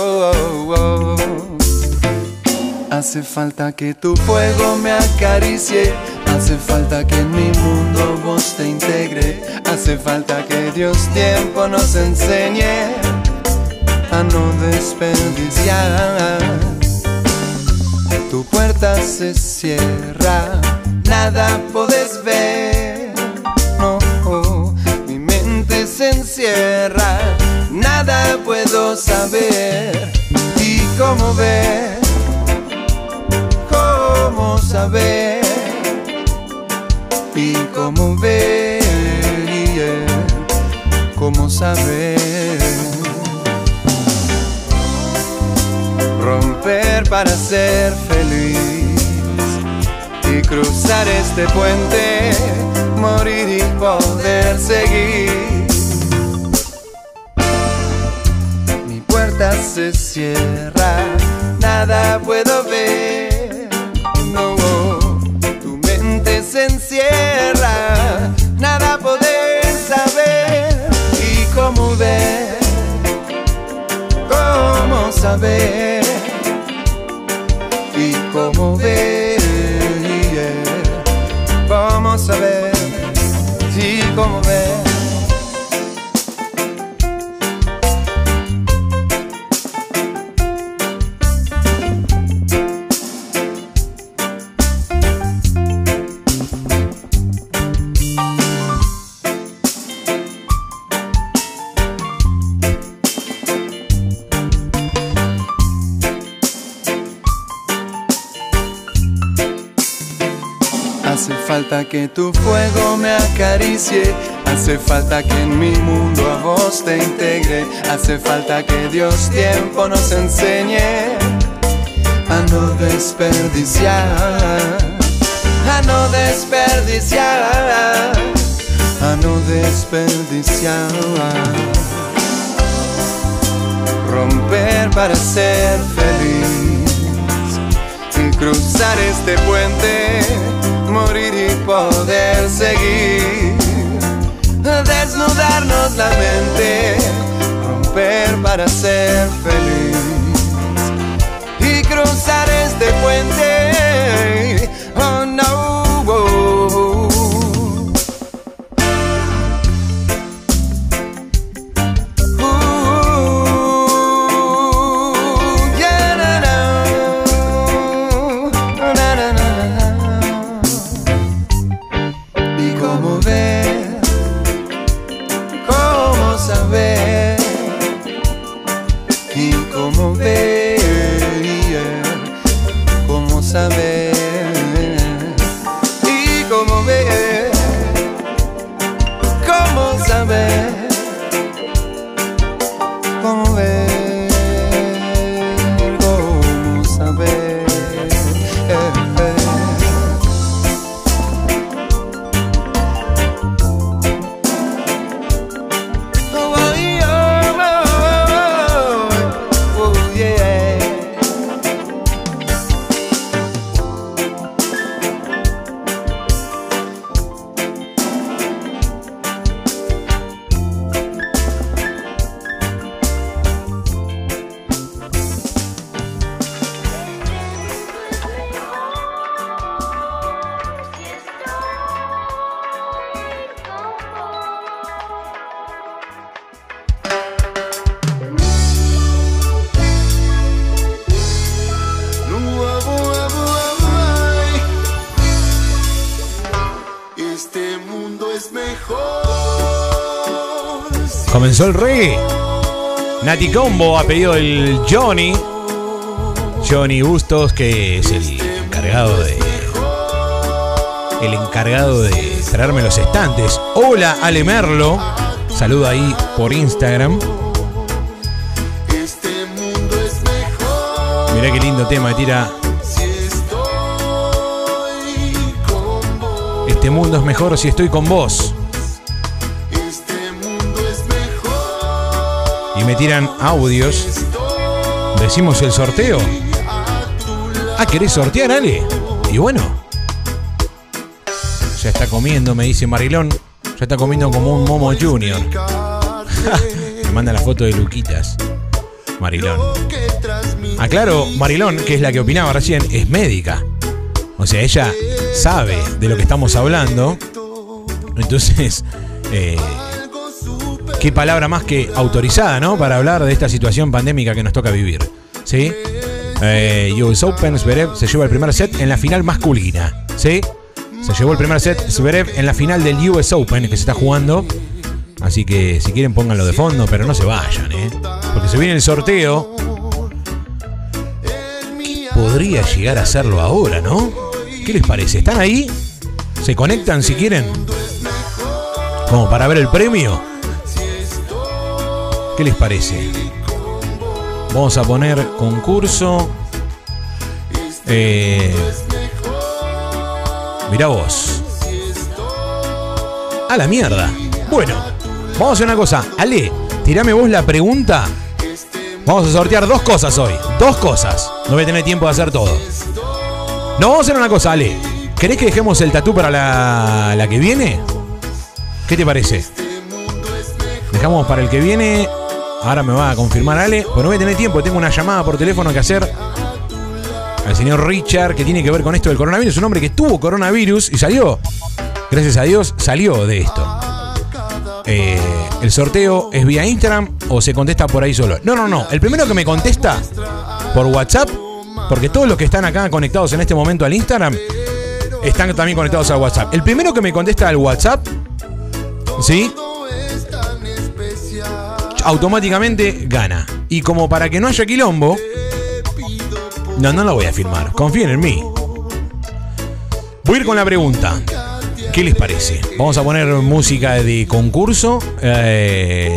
Hace falta que tu fuego me acaricie. Hace falta que en mi mundo vos te integre. Hace falta que Dios tiempo nos enseñe a no desperdiciar. Tu puerta se cierra, nada podés ver. No, mi mente se encierra, nada puedo saber. ¿Y cómo ver? ¿Cómo saber? ¿Y cómo ver? ¿Cómo saber? romper para ser feliz y cruzar este puente, morir y poder seguir. Mi puerta se cierra, nada puedo ver. Nada poder saber. Y cómo ver, cómo saber, y cómo ver, falta que tu fuego me acaricie. Hace falta que en mi mundo a vos te integre. Hace falta que Dios tiempo nos enseñe a no desperdiciar. A no desperdiciar. A no desperdiciar. Romper para ser feliz cruzar este puente, morir y poder seguir, desnudarnos la mente, romper para ser feliz y cruzar este puente. Nati Combo ha pedido el Johnny. Johnny Bustos, que es el encargado de. El encargado de traerme los estantes. Hola, Ale Merlo. Saludo ahí por Instagram. Mirá qué lindo tema tira. Este mundo es mejor si estoy con vos. Me tiran audios. Decimos el sorteo. Ah, ¿querés sortear, Ale? Y bueno. Ya está comiendo, me dice Marilón. Ya está comiendo como un Momo Junior. me manda la foto de Luquitas. Marilón. Aclaro, Marilón, que es la que opinaba recién, es médica. O sea, ella sabe de lo que estamos hablando. Entonces, eh, qué palabra más que autorizada, ¿no? Para hablar de esta situación pandémica que nos toca vivir. ¿Sí? Eh, US Open, Zverev se lleva el primer set en la final masculina. ¿Sí? Se llevó el primer set Zverev en la final del US Open que se está jugando. Así que si quieren pónganlo de fondo, pero no se vayan, ¿eh? Porque se viene el sorteo. ¿Qué podría llegar a hacerlo ahora, no? ¿Qué les parece? ¿Están ahí? ¿Se conectan si quieren? Como para ver el premio. ¿Qué les parece? Vamos a poner concurso. Eh, mirá vos. A la mierda. Bueno, vamos a hacer una cosa. Ale, tirame vos la pregunta. Vamos a sortear dos cosas hoy. Dos cosas. No voy a tener tiempo de hacer todo. No, vamos a hacer una cosa, Ale. ¿Querés que dejemos el tatú para la, la que viene? ¿Qué te parece? Dejamos para el que viene. Ahora me va a confirmar Ale. Pero no voy a tener tiempo. Tengo una llamada por teléfono que hacer al señor Richard que tiene que ver con esto del coronavirus. Un hombre que tuvo coronavirus y salió. Gracias a Dios salió de esto. Eh, el sorteo es vía Instagram o se contesta por ahí solo. No, no, no. El primero que me contesta por WhatsApp, porque todos los que están acá conectados en este momento al Instagram están también conectados al WhatsApp. El primero que me contesta al WhatsApp, ¿sí? Automáticamente gana. Y como para que no haya quilombo, no, no lo voy a firmar. Confíen en mí. Voy a ir con la pregunta. ¿Qué les parece? Vamos a poner música de concurso. Eh,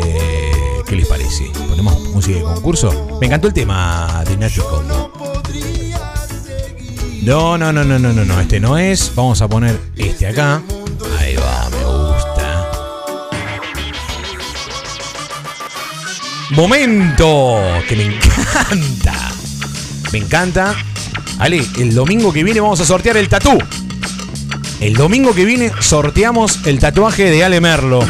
¿Qué les parece? ¿Ponemos música de concurso? Me encantó el tema de Nacho. No, no, no, no, no, no, no. Este no es. Vamos a poner este acá. Momento que me encanta. Me encanta. Ale, el domingo que viene vamos a sortear el tatú. El domingo que viene sorteamos el tatuaje de Ale Merlo.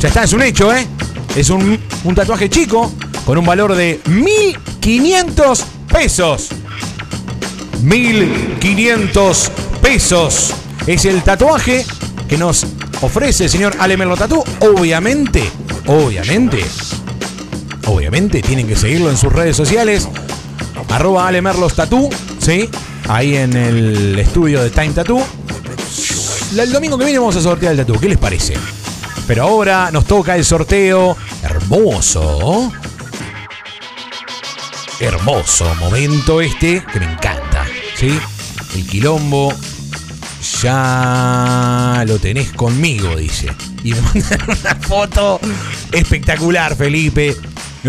Ya está, es un hecho, ¿eh? Es un, un tatuaje chico con un valor de 1.500 pesos. 1.500 pesos. Es el tatuaje que nos ofrece el señor Ale Merlo Tatú. Obviamente, obviamente, obviamente tienen que seguirlo en sus redes sociales. Arroba Ale Merlos ¿sí? Ahí en el estudio de Time Tattoo. El domingo que viene vamos a sortear el tatú. ¿Qué les parece? Pero ahora nos toca el sorteo. Hermoso. Hermoso momento este que me encanta. ¿Sí? El quilombo. Ya lo tenés conmigo, dice. Y me una foto espectacular, Felipe.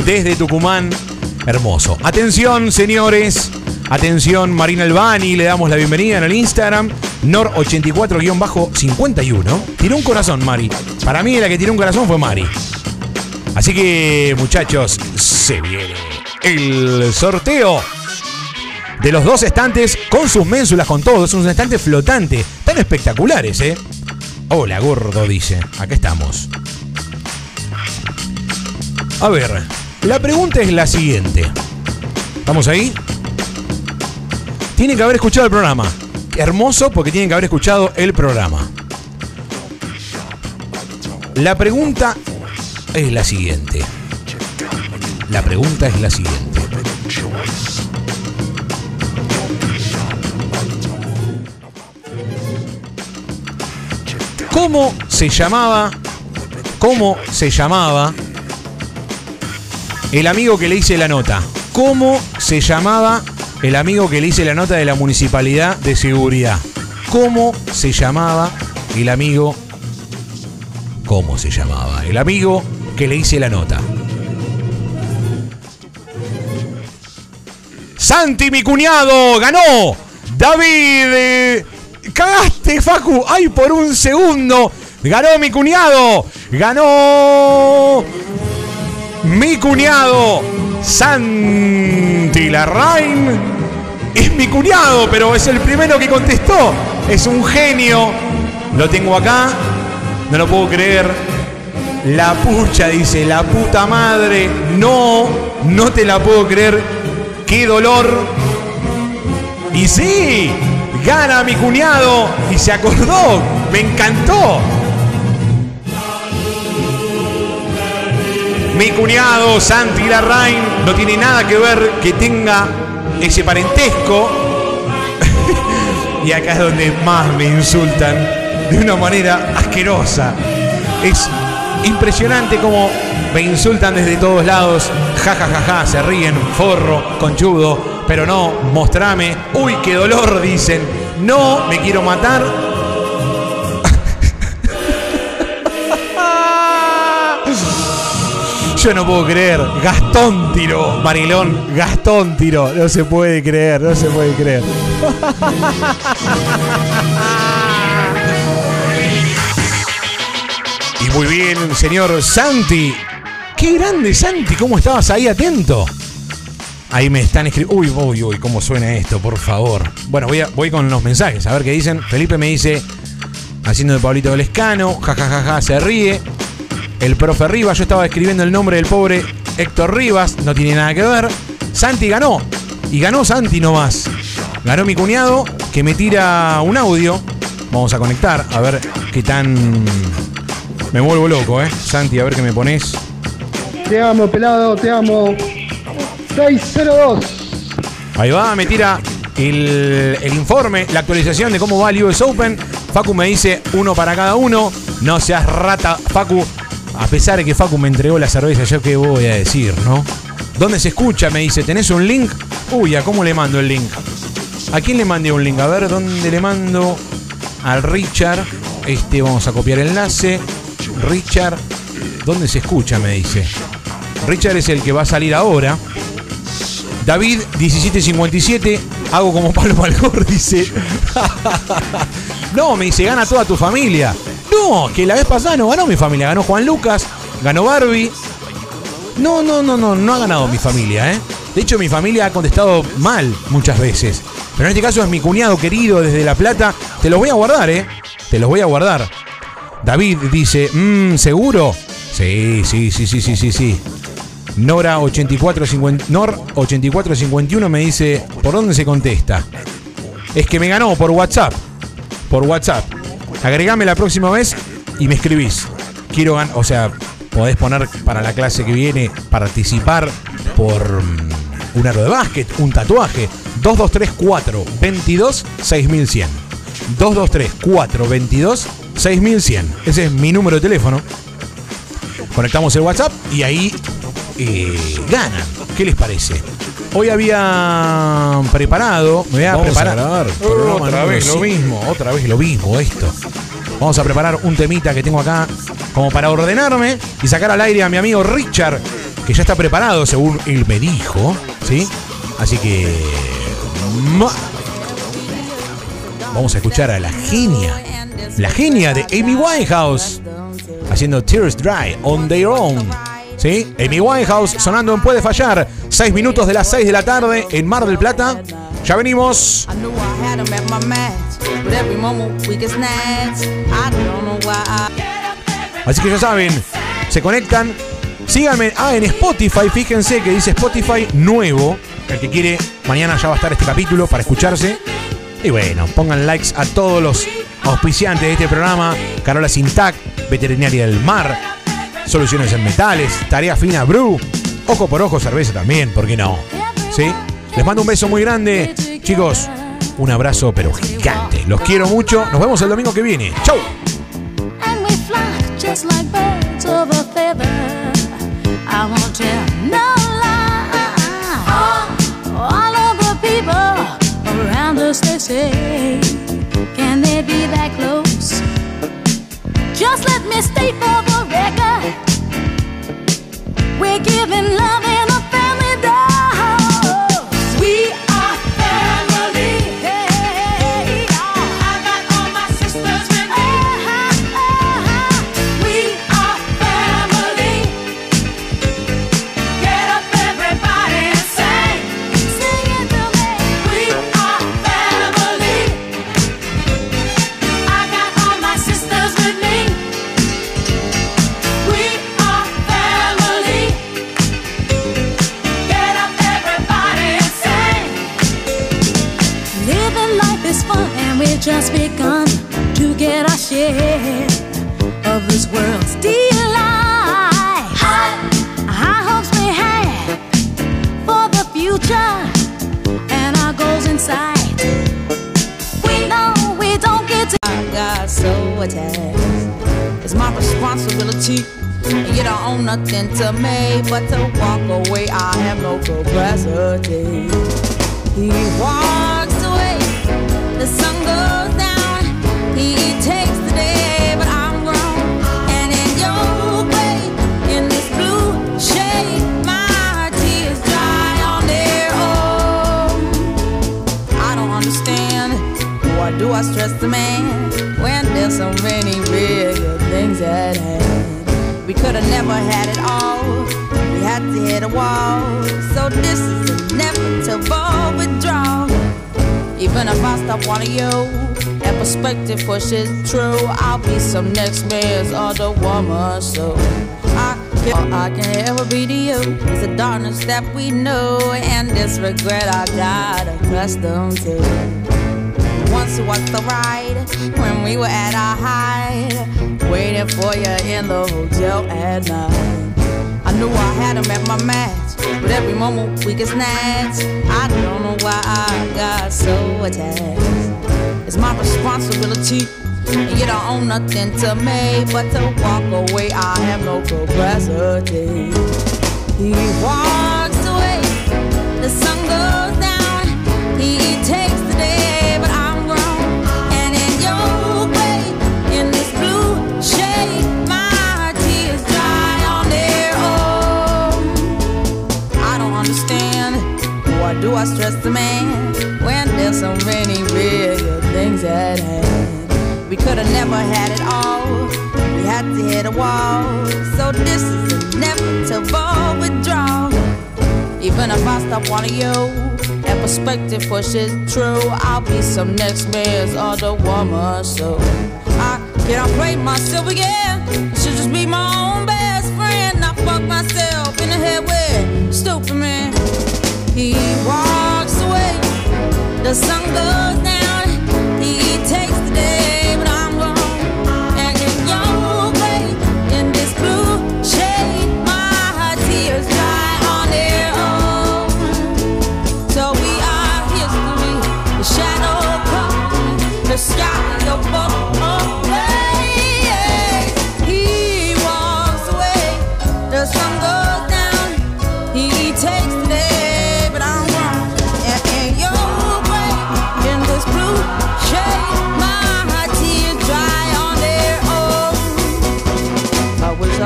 Desde Tucumán. Hermoso. Atención, señores. Atención, Marina Albani, le damos la bienvenida en el Instagram. Nor84-51. Tiró un corazón, Mari. Para mí, la que tiró un corazón fue Mari. Así que, muchachos, se viene el sorteo de los dos estantes con sus ménsulas, con todos. Son estantes flotantes. Tan espectaculares, ¿eh? Hola, gordo, dice. Acá estamos. A ver, la pregunta es la siguiente. ¿Estamos ahí? Tienen que haber escuchado el programa. Hermoso porque tienen que haber escuchado el programa. La pregunta es la siguiente. La pregunta es la siguiente. ¿Cómo se llamaba? ¿Cómo se llamaba el amigo que le hice la nota? ¿Cómo se llamaba el amigo que le hice la nota de la Municipalidad de Seguridad? ¿Cómo se llamaba el amigo? ¿Cómo se llamaba? El amigo que le hice la nota. Santi, mi cuñado, ganó. David, cagaste, Facu. Ay, por un segundo. Ganó mi cuñado. Ganó mi cuñado. Santi Larrain. Es mi cuñado, pero es el primero que contestó. Es un genio. Lo tengo acá. No lo puedo creer. La pucha, dice, la puta madre. No, no te la puedo creer. Qué dolor. Y sí, gana mi cuñado. Y se acordó. Me encantó. Mi cuñado Santi Larrain no tiene nada que ver que tenga ese parentesco. y acá es donde más me insultan de una manera asquerosa. Es impresionante como me insultan desde todos lados. Ja, ja, ja, ja, se ríen, forro, conchudo. Pero no, mostrame. Uy, qué dolor, dicen. No, me quiero matar. Yo no puedo creer. Gastón tiró. Marilón, Gastón tiró. No se puede creer, no se puede creer. Y muy bien, señor Santi. Qué grande, Santi. ¿Cómo estabas ahí atento? Ahí me están escribiendo. Uy, uy, uy, cómo suena esto, por favor. Bueno, voy, a- voy con los mensajes, a ver qué dicen. Felipe me dice, haciendo de Pablito del Escano, jajajaja, se ríe. El profe Rivas, yo estaba escribiendo el nombre del pobre Héctor Rivas, no tiene nada que ver. Santi ganó, y ganó Santi nomás. Ganó mi cuñado, que me tira un audio. Vamos a conectar, a ver qué tan... Me vuelvo loco, ¿eh? Santi, a ver qué me pones. Te amo, pelado, te amo. 602. Ahí va, me tira el, el informe, la actualización de cómo va el US Open. Facu me dice uno para cada uno. No seas rata, Facu. A pesar de que Facu me entregó la cerveza, yo qué voy a decir, ¿no? ¿Dónde se escucha? Me dice, ¿tenés un link? Uy, ¿a cómo le mando el link? ¿A quién le mandé un link? A ver, ¿dónde le mando? Al Richard. Este, vamos a copiar el enlace. Richard. ¿Dónde se escucha? Me dice. Richard es el que va a salir ahora. David 1757, hago como Pablo Malgor, dice. no, me dice, gana toda tu familia. No, que la vez pasada no ganó mi familia, ganó Juan Lucas, ganó Barbie. No, no, no, no, no ha ganado mi familia, ¿eh? De hecho, mi familia ha contestado mal muchas veces. Pero en este caso es mi cuñado querido desde La Plata. Te los voy a guardar, ¿eh? Te los voy a guardar. David dice, mmm, ¿seguro? Sí, sí, sí, sí, sí, sí, sí. Nora 8450 Nor 8451 me dice, ¿por dónde se contesta? Es que me ganó por WhatsApp. Por WhatsApp. Agregame la próxima vez y me escribís. Quiero ganar, o sea, podés poner para la clase que viene participar por mm, un aro de básquet, un tatuaje. 2234 22 6100. 2234 22 6100. Ese es mi número de teléfono. Conectamos el WhatsApp y ahí eh, ganan. ¿Qué les parece? Hoy había preparado, me voy a Vamos a preparar. grabar, Oh, otra vez lo mismo, otra vez lo mismo esto. Vamos a preparar un temita que tengo acá como para ordenarme y sacar al aire a mi amigo Richard, que ya está preparado según él me dijo, ¿sí? Así que vamos a escuchar a la genia, la genia de Amy Winehouse haciendo Tears Dry on Their Own. ¿Sí? Amy Winehouse sonando en Puede Fallar. 6 minutos de las 6 de la tarde en Mar del Plata. Ya venimos. 'em. Así que ya saben, se conectan. Síganme. Ah, en Spotify, fíjense que dice Spotify nuevo. El que quiere, mañana ya va a estar este capítulo para escucharse. Y bueno, pongan likes a todos los auspiciantes de este programa. Carola Sintac, Veterinaria del Mar, Soluciones en Metales, Tarea Fina Brew, Ojo por Ojo Cerveza también, ¿por qué no? ¿Sí? Les mando un beso muy grande. Chicos, un abrazo pero gigante. Los quiero mucho. Nos vemos el domingo que viene. ¡Chau! can they be that close? Just let me state for the record, we're giving love in get our share of this world's delight. High hopes we have for the future and our goals in sight. We know we don't get to. I got so attached. It's my responsibility. And you don't own nothing to me but to walk away. I have no capacity. He walks I stress the man when there's so many real things at hand? We could have never had it all. We had to hit a wall. So this is inevitable withdrawal. Even if I stop wanting you and perspective pushes true, I'll be some next man's other woman. So I all I can ever be to you is the darkness that we know and this regret I got accustomed to. Once was the ride when we were at our height, waiting for you in the hotel at night. I knew I had him at my match, but every moment we get snatched. I don't know why I got so attached. It's my responsibility, and you don't own nothing to me but to walk away. I have no capacity. He walks away, the sun goes down. He takes I stress the man when there's so many real things at hand. We could have never had it all. We had to hit a wall. So this is inevitable withdrawal. Even if I stop wanting you and perspective pushes true, I'll be some next man's other woman. So I cannot play myself again. Should just be my own the sun goes down. He takes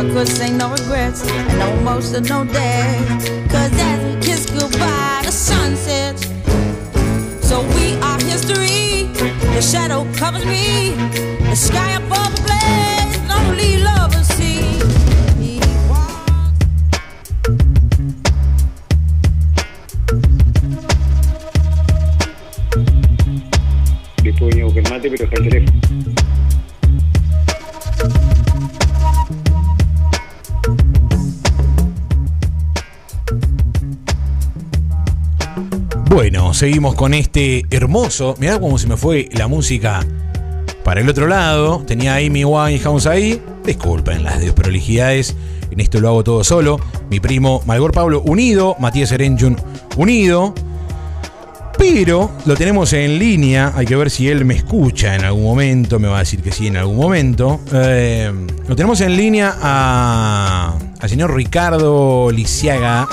I could say no regrets and no emotional day. Cause as we kiss goodbye, the sun sets. So we are history. The shadow covers me. The sky above the blaze, lonely lovers see. Después venía a buscar mate, pero el teléfono. Seguimos con este hermoso. Mirá cómo se me fue la música para el otro lado. Tenía a Amy Winehouse ahí. Disculpen las desprolijidades. En esto lo hago todo solo. Mi primo Malgor Pablo unido. Matías Erenjun unido. Pero lo tenemos en línea. Hay que ver si él me escucha en algún momento. Me va a decir que sí en algún momento. Eh, lo tenemos en línea a- al señor Ricardo Lisiaga.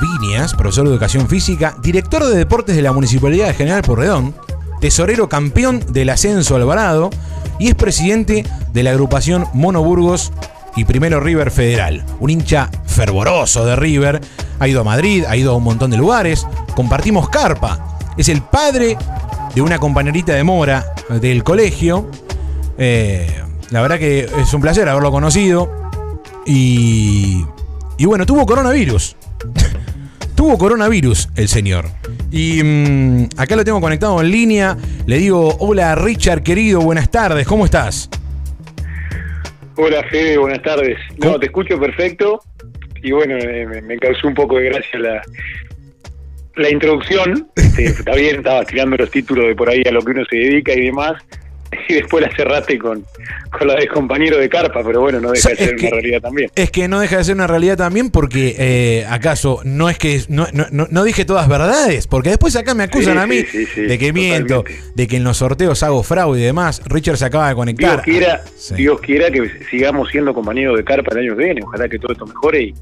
Viñas, profesor de educación física, director de deportes de la Municipalidad de General Porredón, tesorero campeón del ascenso Alvarado y es presidente de la agrupación Monoburgos y primero River Federal. Un hincha fervoroso de River, ha ido a Madrid, ha ido a un montón de lugares, compartimos carpa. Es el padre de una compañerita de Mora del colegio. Eh, la verdad que es un placer haberlo conocido. Y, y bueno, tuvo coronavirus. Tuvo coronavirus el señor. Y mm, acá lo tengo conectado en línea. Le digo, hola Richard, querido, buenas tardes, ¿cómo estás? Hola Fede, buenas tardes. No, te escucho perfecto y bueno, eh, me, me causó un poco de gracia la, la introducción. Este, está bien, estaba tirando los títulos de por ahí a lo que uno se dedica y demás. Y después la cerraste con, con la de compañero de carpa, pero bueno, no deja de O sea, ser una realidad también. Es que no deja de ser una realidad también porque, eh, ¿acaso no es que no, no- dije todas verdades? Porque después acá me acusan Sí, a mí sí, sí, sí, de que miento, de que en los sorteos hago fraude y demás. Richard se acaba de Dios conectar. quiera, Sí. Dios quiera que sigamos siendo compañeros de carpa el año que viene. Ojalá que todo esto mejore y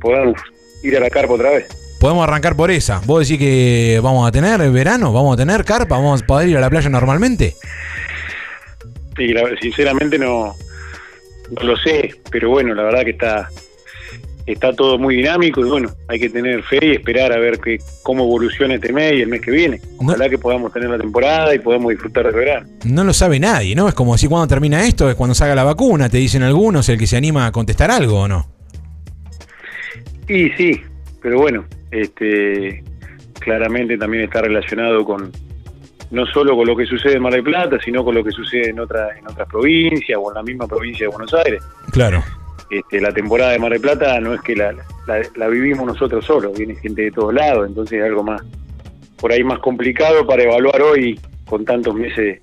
podamos ir a la carpa otra vez. Podemos arrancar por esa. ¿Vos decís que vamos a tener verano? ¿Vamos a tener carpa? ¿Vamos a poder ir a la playa normalmente? Y la- sinceramente no, no lo sé, pero bueno, la verdad que está está todo muy dinámico y bueno, hay que tener fe y esperar a ver que, cómo evoluciona este mes y el mes que viene. Ojalá que podamos tener la temporada y podamos disfrutar del verano. No lo sabe nadie, ¿no? Es como si cuando termina esto, es cuando salga la vacuna, te dicen algunos, el que se anima a contestar algo o no. Y sí, pero bueno, este, claramente también está relacionado con no solo con lo que sucede en Mar del Plata, sino con lo que sucede en, otra, en otras provincias o en la misma provincia de Buenos Aires. Claro. Este, la temporada de Mar del Plata no es que la, la- la vivimos nosotros solos, viene gente de todos lados, entonces es algo más, por ahí más complicado para evaluar hoy con tantos meses,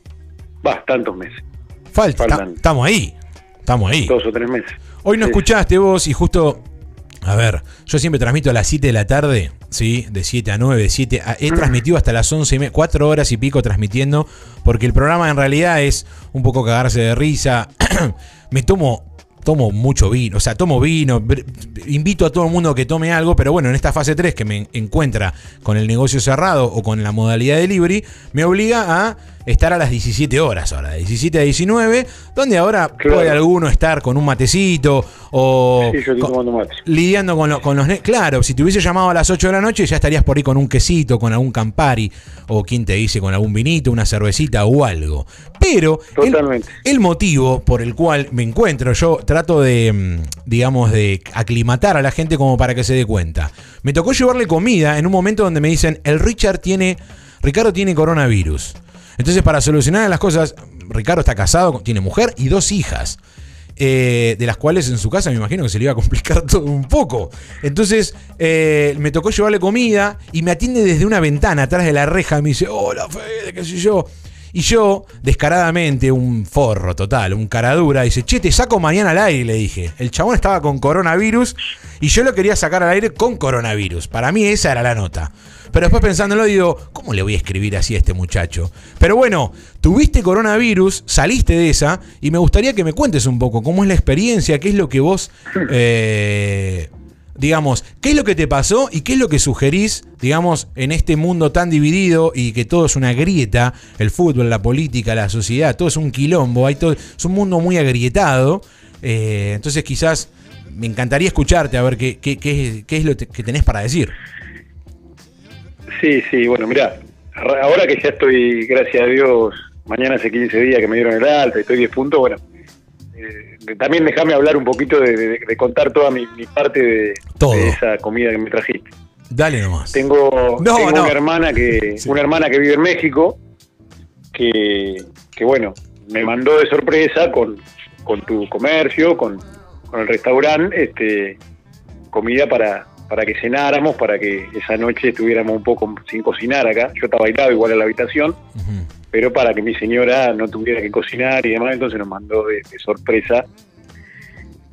va, tantos meses, Falta. Estamos ahí. Estamos ahí. dos o tres meses. Hoy no Sí. escuchaste vos y justo. A ver, yo siempre transmito a las 7 de la tarde, ¿sí? De 7 a 9, de 7 a- He transmitido hasta las 11 y media, 4 horas y pico transmitiendo, porque el programa en realidad es un poco cagarse de risa. Me tomo. Tomo mucho vino, o sea, tomo vino, invito a todo el mundo que tome algo, pero bueno, en esta fase 3 que me encuentra con el negocio cerrado o con la modalidad de libre, me obliga a estar a las 17 horas ahora, de 17 a 19, donde ahora puede alguno estar con un matecito o Sí, yo estoy con- tomando mate. lidiando con, lo- con los... Claro, si te hubiese llamado a las 8 de la noche ya estarías por ahí con un quesito, con algún Campari, o quien te dice, con algún vinito, una cervecita o algo. Pero el, el motivo por el cual me encuentro, yo trato de, mm, digamos, de aclimatar a la gente como para que se dé cuenta. Me tocó llevarle comida en un momento donde me dicen, el Richard tiene, Ricardo tiene coronavirus. Entonces, para solucionar las cosas, Ricardo está casado, tiene mujer y dos hijas. eh, de las cuales en su casa me imagino que se le iba a complicar todo un poco. Entonces eh, me tocó llevarle comida y me atiende desde una ventana atrás de la reja. Me dice, hola Fede, qué sé yo. Y yo, descaradamente, un forro total, un caradura, dice, che, te saco mañana al aire, le dije. El chabón estaba con coronavirus y yo lo quería sacar al aire con coronavirus. Para mí esa era la nota. Pero después pensándolo, digo, ¿cómo le voy a escribir así a este muchacho? Pero bueno, tuviste coronavirus, saliste de esa, y me gustaría que me cuentes un poco cómo es la experiencia, qué es lo que vos, eh, digamos, qué es lo que te pasó y qué es lo que sugerís, digamos, en este mundo tan dividido y que todo es una grieta, el fútbol, la política, la sociedad, todo es un quilombo, hay todo, es un mundo muy agrietado. eh, entonces quizás me encantaría escucharte a ver qué, qué, qué- qué es lo que tenés para decir. Sí, sí, bueno, mirá, ra- ahora que ya estoy, gracias a Dios, mañana hace 15 días que me dieron el alta, estoy 10 puntos, bueno, eh, también déjame hablar un poquito de, de- de contar toda mi, mi parte de, Todo. de esa comida que me trajiste. Dale nomás. Tengo, No, tengo no. una hermana que una hermana que vive en México que, que bueno, me mandó de sorpresa con, con tu comercio, con, con el restaurante, este comida para, para que cenáramos, para que esa noche estuviéramos un poco sin cocinar acá. Yo estaba aislado igual en la habitación, pero para que mi señora no tuviera que cocinar y demás, entonces nos mandó de, de sorpresa.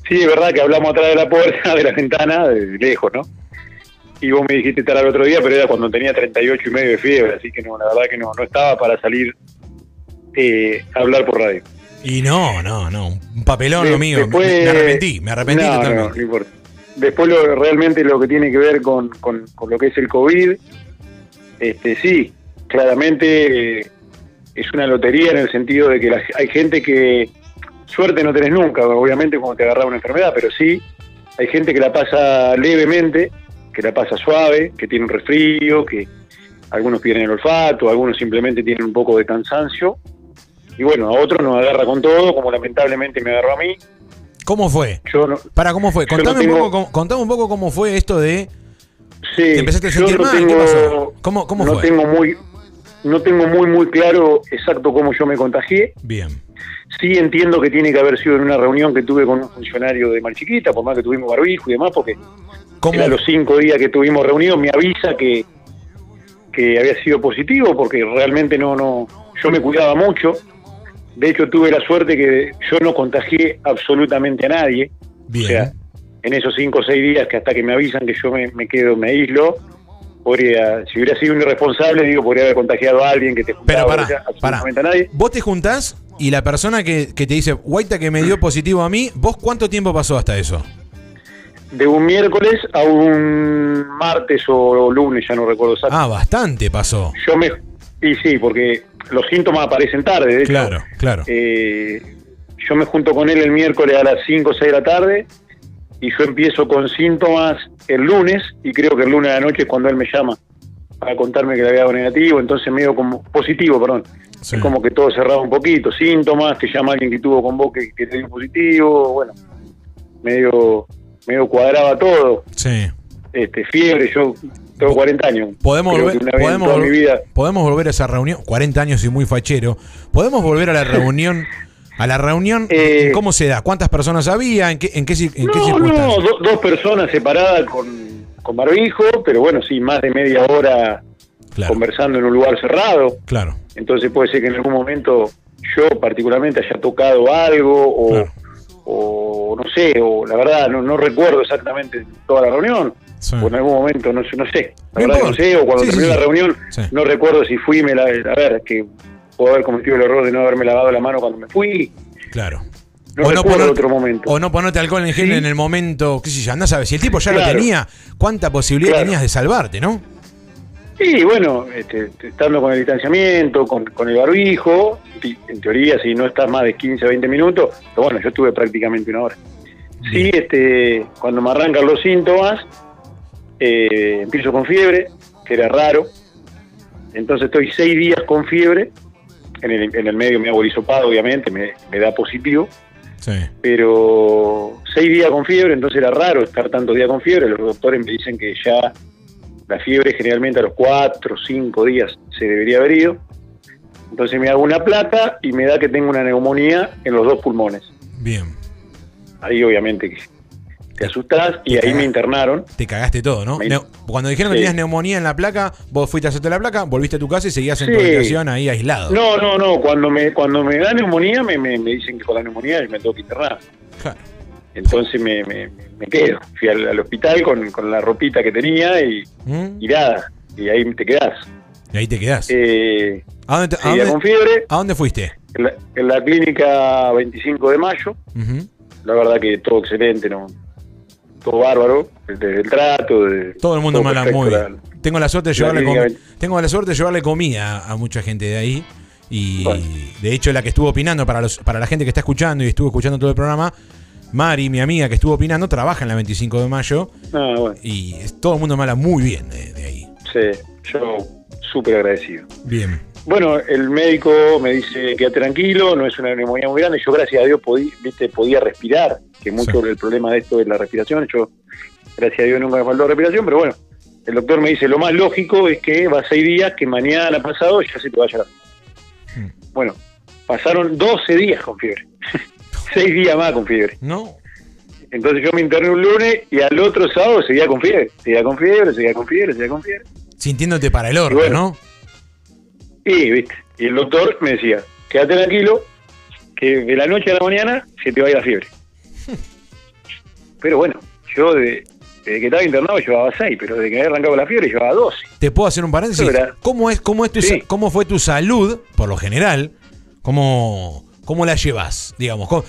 Sí, es verdad que hablamos atrás de la puerta, de la ventana, de lejos, ¿no? Y vos me dijiste estar al otro día, pero era cuando tenía 38 y medio de fiebre, así que no, la verdad que no, no estaba para salir eh, a hablar por radio. Y no, no, no, un papelón De- lo mío. después- me arrepentí, me arrepentí No, no, totalmente. no importa. Después lo, realmente lo que tiene que ver con, con- lo que es el COVID, este sí, claramente eh, es una lotería en el sentido de que la- hay gente que suerte no tenés nunca, obviamente cuando te agarra una enfermedad, pero sí hay gente que la pasa levemente, que la pasa suave, que tiene un resfrío, que algunos pierden el olfato, algunos simplemente tienen un poco de cansancio. Y bueno, a otros nos agarra con todo, como lamentablemente me agarró a mí. ¿Cómo fue? Yo no, Para, ¿cómo fue? no Contame, un poco, cómo- contame un poco cómo fue esto de. Sí, ¿Te empezaste a sentir no mal? ¿Qué tengo- pasó? ¿Cómo, cómo no fue? tengo muy no tengo muy muy claro exacto cómo yo me contagié. Bien. Sí entiendo que tiene que haber sido en una reunión que tuve con un funcionario de Mar Chiquita, por más que tuvimos barbijo y demás, porque a los cinco días que tuvimos reunidos me avisa que, que había sido positivo, porque realmente no, no, yo me cuidaba mucho. De hecho tuve la suerte que yo no contagié absolutamente a nadie. Bien. O sea, en esos cinco o seis días que hasta que me avisan que yo me, me quedo, me aíslo, podría, si hubiera sido un irresponsable, digo, podría haber contagiado a alguien que te Pero juntaba, pará, o sea, pará. absolutamente a nadie. Vos te juntás y la persona que, que te dice, Guaita que me dio positivo a mí, ¿vos cuánto tiempo pasó hasta eso? De un miércoles a un martes o lunes, ya no recuerdo exacto. Ah, bastante pasó. Yo me. Y sí, porque los síntomas aparecen tarde, de hecho. Claro, claro. Eh, yo me junto con él el miércoles a las 5 o 6 de la tarde y yo empiezo con síntomas el lunes y creo que el lunes a la noche es cuando él me llama para contarme que le había dado negativo, entonces medio como positivo, perdón. Es como que todo cerrado un poquito, síntomas, te llama alguien que tuvo con vos que, que te dio positivo, bueno, medio medio cuadraba todo. Sí. Este, fiebre, yo tengo 40 años. Podemos volver, podemos, mi volver- vida. podemos volver a esa reunión, 40 años y muy fachero. Podemos volver a la reunión, a la reunión, Eh, ¿cómo se da? ¿Cuántas personas había? ¿En qué, en qué, en qué No, circunstancias? no, do- dos personas separadas con, con barbijo, pero bueno, sí, más de media hora conversando en un lugar cerrado. Claro. Entonces puede ser que en algún momento yo particularmente haya tocado algo o, o no sé, o la verdad no, no recuerdo exactamente toda la reunión. O en algún momento, no sé, no sé. La No verdad no sé, o cuando Sí, sí, terminó sí. la reunión, Sí. no recuerdo si fui, me la, a ver, que puedo haber cometido el error de no haberme lavado la mano cuando me fui. Claro. No recuerdo ponerte- otro momento. o no ponerte alcohol en gel en el momento, qué sé yo, andás a ver, si el tipo ya lo tenía, ¿cuánta posibilidad Claro. tenías de salvarte, no? Sí, bueno, este, estando con el distanciamiento, con, con el barbijo, en teoría si no estás más de 15 o 20 minutos, pero bueno, yo estuve prácticamente una hora. Sí, este, cuando me arrancan los síntomas, eh, empiezo con fiebre, que era raro, entonces estoy seis días con fiebre, en el, en el medio me hago el hisopado, obviamente, me, me da positivo, Sí. pero seis días con fiebre, entonces era raro estar tantos días con fiebre. Los doctores me dicen que ya la fiebre generalmente a los cuatro o cinco días se debería haber ido. Entonces me hago una plata y me da que tengo una neumonía en los dos pulmones. Bien. Ahí obviamente que te asustás y ahí me internaron. Te cagaste todo, ¿no? Me- Cuando dijeron que tenías neumonía en la placa, vos fuiste a hacerte la placa, volviste a tu casa y seguías en tu Sí. habitación ahí aislado. No, no, no. Cuando me cuando me da neumonía me, me, me dicen que con la neumonía me tengo que internar. Claro. Entonces me, me, me quedo. Fui al, al hospital con, con la ropita que tenía y, ¿Mm? y nada. Y ahí te quedás. Y ahí te quedás. Eh, ¿A dónde, te- a seguía dónde- con fiebre. ¿A dónde fuiste? En la, en la clínica 25 de mayo. La verdad que todo excelente, ¿no? Todo bárbaro. Desde el trato. De, Todo el mundo me habla muy bien. Tengo la suerte de llevarle clínica comi- tengo la suerte de llevarle comida a mucha gente de ahí y de hecho la que estuvo opinando para los para la gente que está escuchando y estuvo escuchando todo el programa, Mari, mi amiga que estuvo opinando, trabaja en la 25 de mayo Ah, bueno. y todo el mundo me habla muy bien de, de ahí. Sí, yo súper agradecido. Bien. Bueno, el médico me dice quédate tranquilo, no es una neumonía muy grande. Yo, gracias a Dios, podí, viste, podía respirar, que mucho del problema de esto es la respiración. Yo, gracias a Dios, nunca me faltó respiración, pero bueno, el doctor me dice lo más lógico es que va seis días, que mañana pasado ya se te vaya la Hmm. Bueno, pasaron 12 días con fiebre, seis días más con fiebre. No. Entonces yo me interné un lunes y al otro sábado seguía con fiebre, seguía con fiebre, seguía con fiebre, seguía con fiebre. Sintiéndote para el horno, bueno, ¿no? Y, viste, y el doctor me decía, quédate tranquilo, que de la noche a la mañana se te va a ir la fiebre. Pero bueno, yo de- desde que estaba internado llevaba 6, pero desde que había arrancado la fiebre llevaba 12. ¿Te puedo hacer un paréntesis? ¿Cómo, es, cómo, es tu, ¿Cómo fue tu salud, por lo general? ¿Cómo, cómo la llevas, digamos? ¿Cómo,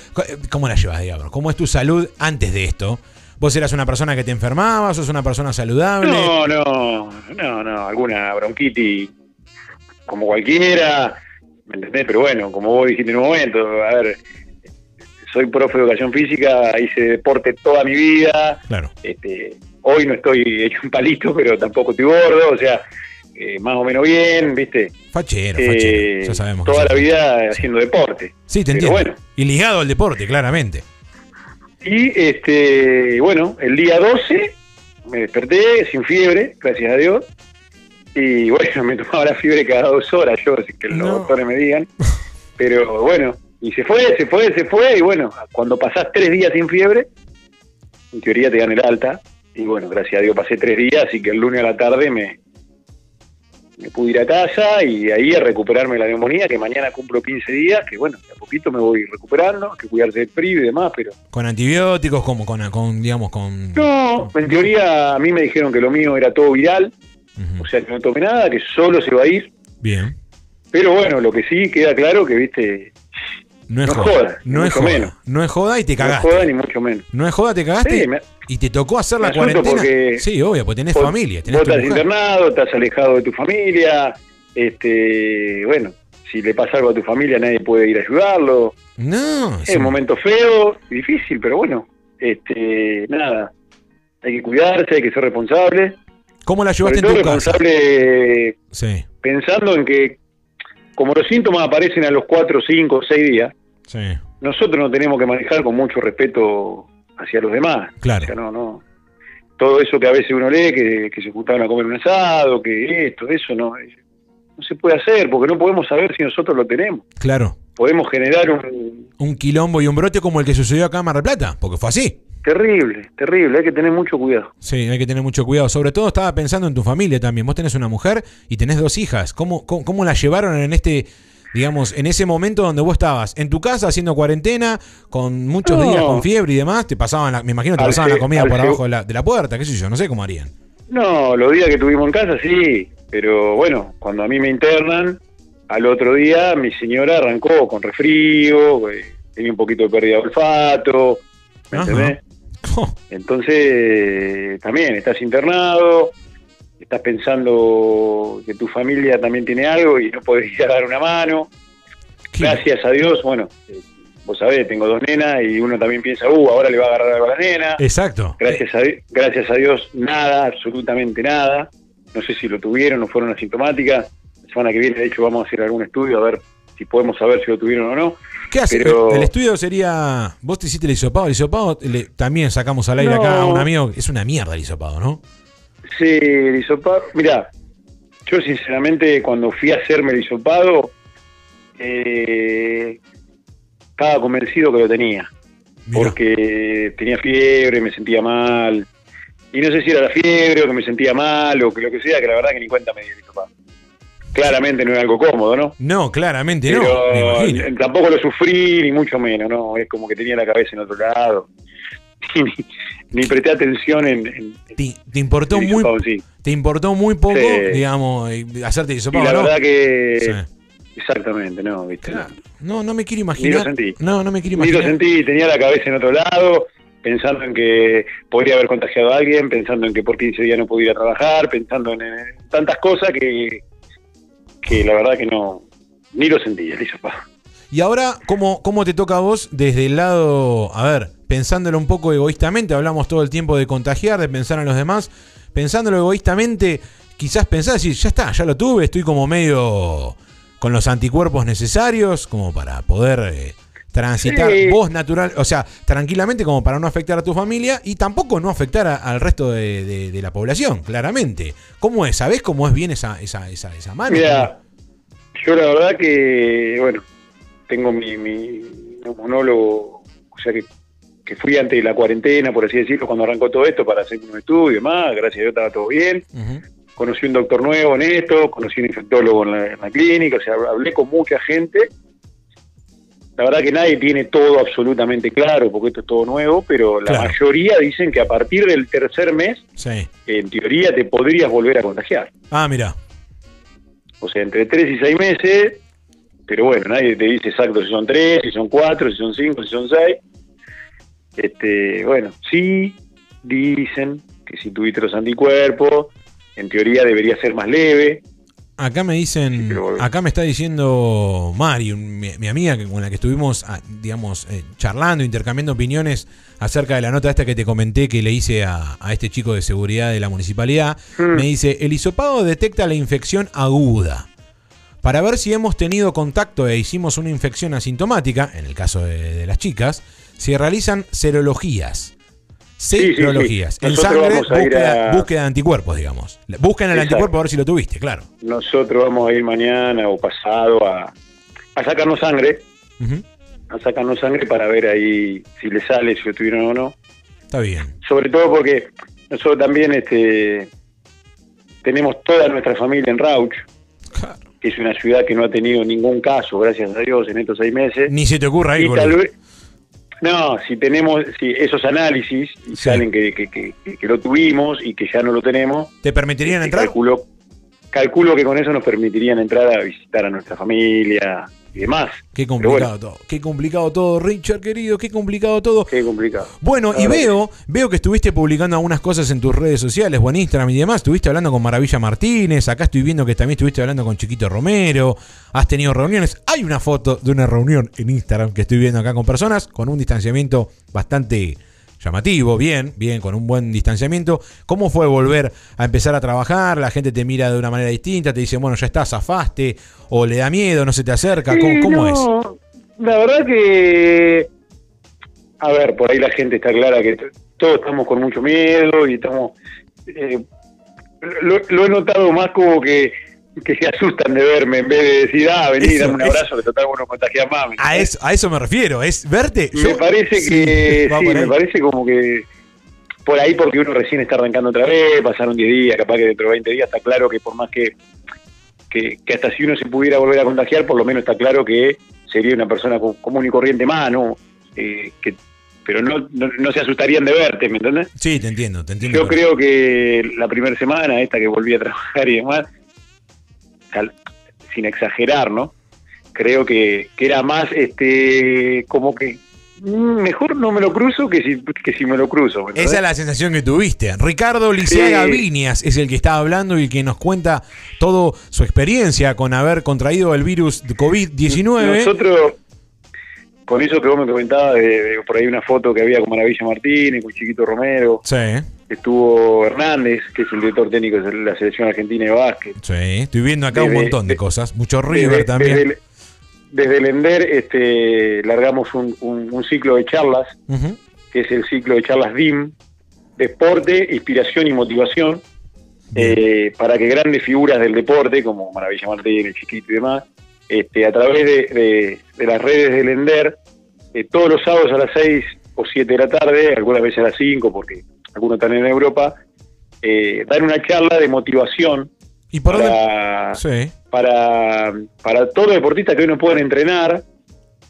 cómo la llevas, digamos? ¿Cómo es tu salud antes de esto? ¿Vos eras una persona que te enfermaba? ¿Sos una persona saludable? No, no, no, no, alguna bronquitis como cualquiera, ¿me entendés? Pero bueno, como vos dijiste en un momento, a ver, soy profe de educación física, hice deporte toda mi vida. Claro. Este, hoy no estoy hecho un palito, pero tampoco estoy gordo, o sea, eh, más o menos bien, ¿viste? Fachero, Eh, fachero. Ya sabemos. Toda la vida haciendo deporte. Sí, te entiendo. bueno. Y ligado al deporte, claramente. Y este, bueno, el día 12 me desperté sin fiebre, gracias a Dios. Y bueno, me tomaba la fiebre cada dos horas, yo, así que los doctores me digan. Pero bueno, y se fue, se fue, se fue. Y bueno, cuando pasás tres días sin fiebre, en teoría te dan el alta. Y bueno, gracias a Dios pasé tres días, así que el lunes a la tarde me, me pude ir a casa y ahí a recuperarme la neumonía, que mañana cumplo 15 días, que bueno, de a poquito me voy recuperando, que cuidarse del frío y demás, pero Con antibióticos, como con, con digamos, con... no, en teoría a mí me dijeron que lo mío era todo viral, o sea que no tomé nada, que solo se va a ir. Bien. Pero bueno, lo que sí queda claro que, viste, No es No joda. joda, no es joda. menos. No es joda y te no cagaste. joda ni mucho menos. No es joda, te cagaste. Sí, me- y te tocó hacer la cuarentena. porque Sí, obvio, porque tenés familia. Tenés Vos estás internado, estás alejado de tu familia, este, bueno, si le pasa algo a tu familia nadie puede ir a ayudarlo. No, Es un momento feo, difícil, pero bueno, este, nada, hay que cuidarse, hay que ser responsable. ¿Cómo la llevaste en tu casa? responsable Sí, pensando en que como los síntomas aparecen a los 4, 5, 6 días, sí. nosotros nos tenemos que manejar con mucho respeto hacia los demás. Claro. O sea, no, no. todo eso que a veces uno lee, que, que se juntaban a comer un asado, que esto, eso, no, no se puede hacer, porque no podemos saber si nosotros lo tenemos. Claro. Podemos generar un Un quilombo y un brote como el que sucedió acá en Mar del Plata, porque fue así. terrible, terrible, hay que tener mucho cuidado. Sí, hay que tener mucho cuidado. Sobre todo estaba pensando en tu familia también. Vos tenés una mujer y tenés dos hijas. ¿Cómo, cómo, cómo la llevaron en este, digamos, en ese momento donde vos estabas en tu casa haciendo cuarentena, con muchos No. días con fiebre y demás? Te pasaban, la- me imagino, te Al pasaban la comida por abajo de la, de la puerta, qué sé yo, no sé cómo harían. No, los días que tuvimos en casa sí, pero bueno, cuando a mí me internan, al otro día mi señora arrancó con resfrío, eh, tenía un poquito de pérdida de olfato, ¿me entendés? Entonces, también estás internado, estás pensando que tu familia también tiene algo y no podés ir a dar una mano. Gracias a Dios, bueno, eh, vos sabés, tengo dos nenas y uno también piensa, uh, ahora le va a agarrar algo a la nena. Exacto. Gracias a, gracias a Dios, nada, absolutamente nada. No sé si lo tuvieron o fueron asintomáticas. La semana que viene, de hecho, vamos a hacer algún estudio a ver si podemos saber si lo tuvieron o no. ¿Qué hace? Pero- El, estudio sería. Vos te hiciste el hisopado. El hisopado le- también sacamos al aire No. acá a un amigo. Es una mierda el hisopado, ¿no? Sí, el hisopado. Mira, yo sinceramente cuando fui a hacerme el hisopado, eh, estaba convencido que lo tenía. Porque tenía fiebre, me sentía mal. Y no sé si era la fiebre o que me sentía mal o que lo que sea, que la verdad que ni cuenta me di hisopado. Claramente no es algo cómodo, ¿no? No, claramente no. me Pero imagino. eh, tampoco lo sufrí, ni mucho menos, ¿no? Es como que tenía la cabeza en otro lado. ni, ni presté atención en, en- Te importó muy, sí. te importó muy poco, Sí. digamos, eh, hacerte el Y la ¿no? verdad que. Sí. Exactamente, no, ¿viste? No, no me quiero Ni imaginar. lo sentí. No, no me quiero Ni lo imaginar. sentí, tenía la cabeza en otro lado, pensando en que podría haber contagiado a alguien, pensando en que por 15 días no podía trabajar, pensando en, tantas cosas que, que la verdad que no, ni lo sentí, el hisopado. Y ahora, ¿cómo, ¿cómo te toca a vos desde el lado, a ver, pensándolo un poco egoístamente, hablamos todo el tiempo de contagiar, de pensar en los demás, pensándolo egoístamente, quizás pensás decir, ya está, ya lo tuve, estoy como medio con los anticuerpos necesarios, como para poder eh, transitar Sí. vos natural, o sea, tranquilamente como para no afectar a tu familia y tampoco no afectar a- al resto de, de- de la población, claramente. ¿Cómo es? ¿Sabés cómo es bien esa, esa, esa, esa mano? Mira, yo la verdad que, bueno, tengo mi, mi monólogo, o sea que, que fui antes de la cuarentena, por así decirlo, cuando arrancó todo esto para hacer un estudio y demás, gracias a Dios estaba todo bien. Conocí un doctor nuevo en esto, conocí un infectólogo en la, en la clínica, o sea, hablé con mucha gente. La verdad que nadie tiene todo absolutamente claro, porque esto es todo nuevo, pero la Claro. mayoría dicen que a partir del tercer mes, Sí. en teoría, te podrías volver a contagiar. Ah, mira. O sea, entre tres y seis meses, pero bueno, nadie te dice exacto si son tres, si son cuatro, si son cinco, si son seis. Este, bueno, sí dicen que si tuviste los anticuerpos, en teoría debería ser más leve. Acá me dicen, acá me está diciendo Mari, mi, mi amiga con la que estuvimos, ah, digamos, eh, charlando, intercambiando opiniones acerca de la nota esta que te comenté que le hice a, a este chico de seguridad de la municipalidad. Me dice, el hisopado detecta la infección aguda. Para ver si hemos tenido contacto e hicimos una infección asintomática, en el caso de, de las chicas, se realizan serologías. Sí, sí, sí. Serologías. En sangre, búsqueda, a- búsqueda de anticuerpos, digamos. Buscan el Exacto. anticuerpo a ver si lo tuviste, claro. Nosotros vamos a ir mañana o pasado a, a sacarnos sangre, a sacarnos sangre para ver ahí si le sale, si lo tuvieron o no. Está bien. Sobre todo porque nosotros también este, tenemos toda nuestra familia en Rauch, que es una ciudad que no ha tenido ningún caso, gracias a Dios, en estos seis meses. Ni se te ocurra ir Y tal ahí. vez- no, si tenemos si esos análisis y salen que, que- que- que- que lo tuvimos y que ya no lo tenemos, ¿Te permitirían entrar? calculo, calculo que con eso nos permitirían entrar a visitar a nuestra familia y demás. Qué complicado bueno, todo. Qué complicado todo, Richard, querido. Qué complicado todo. Qué complicado. Bueno, La y veo, veo que estuviste publicando algunas cosas en tus redes sociales o en Instagram y demás. Estuviste hablando con Maravilla Martínez. Acá estoy viendo que también estuviste hablando con Chiquito Romero. Has tenido reuniones. Hay una foto de una reunión en Instagram que estoy viendo acá con personas con un distanciamiento bastante llamativo, bien, bien, con un buen distanciamiento. ¿Cómo fue volver a empezar a trabajar? La gente te mira de una manera distinta, te dice, bueno, ya está, zafaste, o le da miedo, no se te acerca. ¿Cómo, cómo es? La verdad que a ver, por ahí la gente está clara que todos estamos con mucho miedo y estamos... eh, lo, lo he notado más como que, que se asustan de verme en vez de decir, ah, vení, Eso, dame un eso. abrazo, que total uno contagia más. ¿me A eso, a eso me refiero, es verte. me yo- parece Sí, que sí, me parece como que por ahí porque uno recién está arrancando otra vez, pasaron 10 días, capaz que dentro de 20 días está claro que por más que, que, que hasta si uno se pudiera volver a contagiar, por lo menos está claro que sería una persona co- común y corriente más, ¿no? Eh, que, pero no, no, no se asustarían de verte, ¿me entendés? Sí, te entiendo, te entiendo. Yo creo que la primera semana, esta que volví a trabajar y demás, sin exagerar, ¿no? Creo que, que era más, este, como que mejor no me lo cruzo que si, que si me lo cruzo. Esa es la sensación que tuviste. Ricardo Lisiaga Sí. Viñas es el que está hablando y que nos cuenta toda su experiencia con haber contraído el virus de COVID-19. Nosotros, con eso que vos me comentabas, de, de por ahí una foto que había con Maravilla Martínez, con Chiquito Romero, Sí, estuvo Hernández, que es el director técnico de la selección argentina de básquet. sí. Estoy viendo acá un montón de de- cosas. Mucho River Desde- también. Desde el, desde el ENDER este, largamos un, un- un ciclo de charlas, que es el ciclo de charlas DIM, Deporte, Inspiración y Motivación, eh, para que grandes figuras del deporte, como Maravilla Martínez, Chiquito y demás, este, a través de, de- de las redes del ENDER, eh, todos los sábados a las 6 o 7 de la tarde, algunas veces a las 5, porque algunos están en Europa, eh, dan una charla de motivación ¿Y por para, Sí. para, para todos los deportistas que hoy no pueden entrenar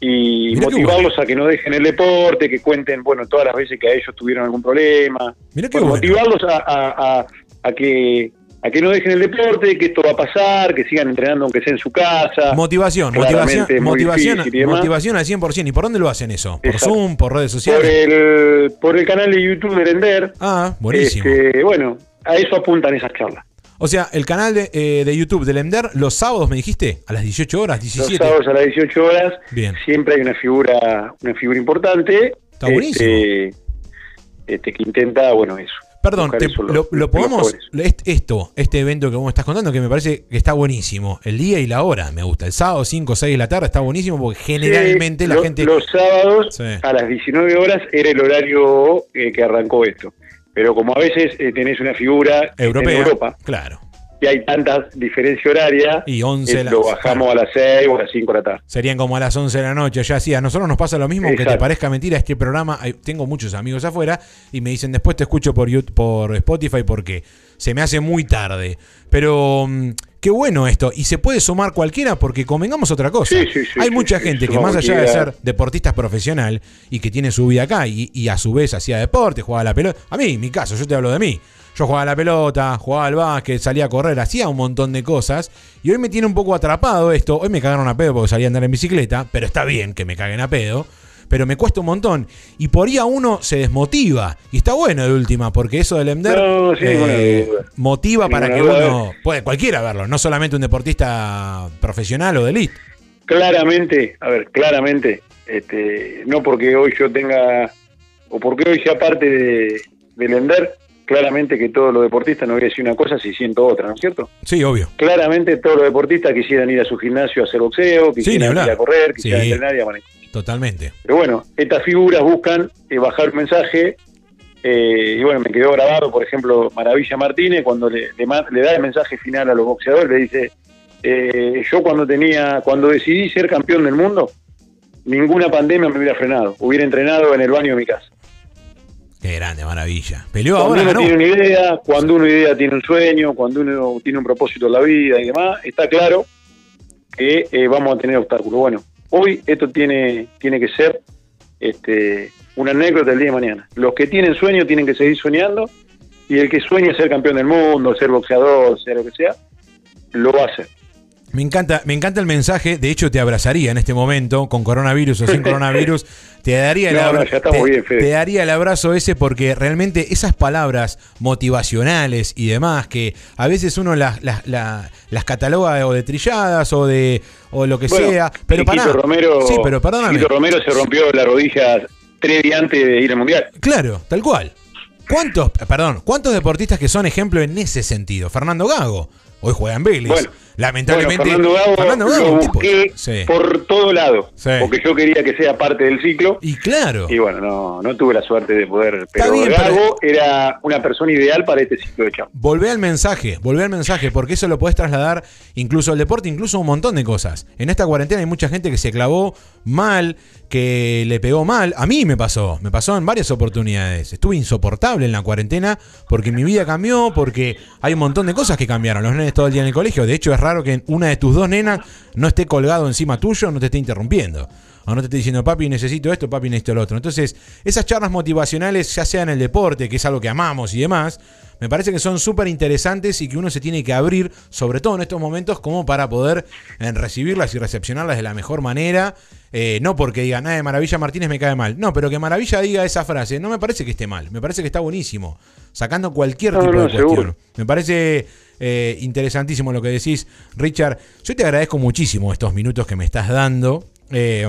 y Mirá motivarlos a que no dejen el deporte, que cuenten, bueno, todas las veces que a ellos tuvieron algún problema. Bueno, bueno. Motivarlos a, a- a- a que a que no dejen el deporte, que esto va a pasar, que sigan entrenando aunque sea en su casa. Motivación, Claramente motivación, motivación, motivación al 100%. ¿Y por dónde lo hacen eso? ¿Por Exacto. Zoom? ¿Por redes por sociales? el, por el canal de YouTube de Ender. Ah, buenísimo. Este, bueno, a eso apuntan esas charlas. O sea, el canal de, eh, de YouTube del EMDER, los sábados me dijiste, a las 18 horas, 17. Los sábados a las 18 horas Bien. siempre hay una figura una figura importante. Está buenísimo. este, este, que intenta, bueno, eso. Perdón, te- lo, lo podemos. Esto, este evento que vos me estás contando, que me parece que está buenísimo. El día y la hora me gusta. El sábado, 5 o 6 de la tarde, está buenísimo porque generalmente Sí, la lo- gente. Los sábados Sí. a las 19 horas era el horario eh, que arrancó esto. Pero como a veces eh, tenés una figura Europea. en Europa Claro. Y hay tantas diferencia horaria, Y 11 eh, la- lo bajamos a las 6 o a las 5 de la tarde. Serían como a las 11 de la noche, ya sí. A nosotros nos pasa lo mismo, aunque te parezca mentira, es que el programa, tengo muchos amigos afuera y me dicen después te escucho por, YouTube, por Spotify porque se me hace muy tarde. Pero mm, qué bueno esto. Y se puede sumar cualquiera porque convengamos otra cosa. Sí, sí, sí, hay mucha gente que más allá de ser deportista profesional y que tiene su vida acá y, y a su vez hacía deporte, jugaba a la pelota. A mí, mi caso, yo te hablo de mí. Yo jugaba la pelota, jugaba al básquet, salía a correr, hacía un montón de cosas. Y hoy me tiene un poco atrapado esto. Hoy me cagaron a pedo porque salía a andar en bicicleta, pero está bien que me caguen a pedo. Pero me cuesta un montón. Y por ahí a uno se desmotiva. Y está bueno de última, porque eso del EMDER No, sí, ninguna duda. motiva para que uno. Puede cualquiera verlo, no solamente un deportista profesional o de elite. Claramente, a ver, claramente, este, no porque hoy yo tenga, o porque hoy sea parte de, del Ender, claramente que todos los deportistas no voy a decir una cosa si siento otra, ¿no es cierto? Sí, obvio. Claramente todos los deportistas quisieran ir a su gimnasio a hacer boxeo, quisieran ir a correr, quisieran Sí. entrenar y a manejar. Totalmente. Pero bueno, estas figuras buscan eh, bajar un mensaje eh, y bueno, me quedó grabado, por ejemplo, Maravilla Martínez, cuando le, le da el mensaje final a los boxeadores, le dice, eh, yo cuando tenía, cuando decidí ser campeón del mundo, ninguna pandemia me hubiera frenado, hubiera entrenado en el baño de mi casa. Qué grande, maravilla. Peleó Cuando ahora, uno tiene una idea, cuando uno idea tiene un sueño, cuando uno tiene un propósito en la vida y demás, está claro que eh, vamos a tener obstáculos. Bueno, hoy esto tiene, tiene que ser este, una anécdota del día de mañana. Los que tienen sueño tienen que seguir soñando y el que sueña ser campeón del mundo, ser boxeador, ser lo que sea, lo va a hacer. Me encanta, me encanta el mensaje. De hecho, te abrazaría en este momento, con coronavirus o sin coronavirus. Te daría, el No, no, te- bien, te daría el abrazo ese porque realmente esas palabras motivacionales y demás, que a veces uno las, las, la- las cataloga o de trilladas o de o lo que Bueno, sea. Pero pará. Romero, sí, pero perdóname. Romero se rompió la rodilla tres días antes de ir al mundial. Claro, tal cual. ¿Cuántos, perdón, cuántos deportistas que son ejemplo en ese sentido? Fernando Gago, hoy juega en Vélez. Bueno. Lamentablemente. Bueno, Fernando Gago Fernando Gago, lo busqué Sí. por todo lado, Sí. porque yo quería que sea parte del ciclo. Y claro. Y bueno, no, no tuve la suerte de poder. Pero bien, Gago era una persona ideal para este ciclo de chamba. Volvé al mensaje, volvé al mensaje, porque eso lo podés trasladar incluso al deporte, incluso a un montón de cosas. En esta cuarentena hay mucha gente que se clavó mal, que le pegó mal. A mí me pasó, me pasó en varias oportunidades. Estuve insoportable en la cuarentena porque mi vida cambió, porque hay un montón de cosas que cambiaron. Los nenes todo el día en el colegio. De hecho, es raro que una de tus dos nenas no esté colgado encima tuyo, no te esté interrumpiendo. O no te esté diciendo, papi, necesito esto, papi, necesito lo otro. Entonces, esas charlas motivacionales, ya sea en el deporte, que es algo que amamos y demás, me parece que son súper interesantes y que uno se tiene que abrir, sobre todo en estos momentos, como para poder eh, recibirlas y recepcionarlas de la mejor manera. Eh, no porque diga, nada de Maravilla Martínez me cae mal. No, pero que Maravilla diga esa frase, no me parece que esté mal, me parece que está buenísimo. Sacando cualquier No, tipo no, de cuestión. seguro. Me parece eh, interesantísimo lo que decís, Richard. Yo te agradezco muchísimo estos minutos que me estás dando. eh,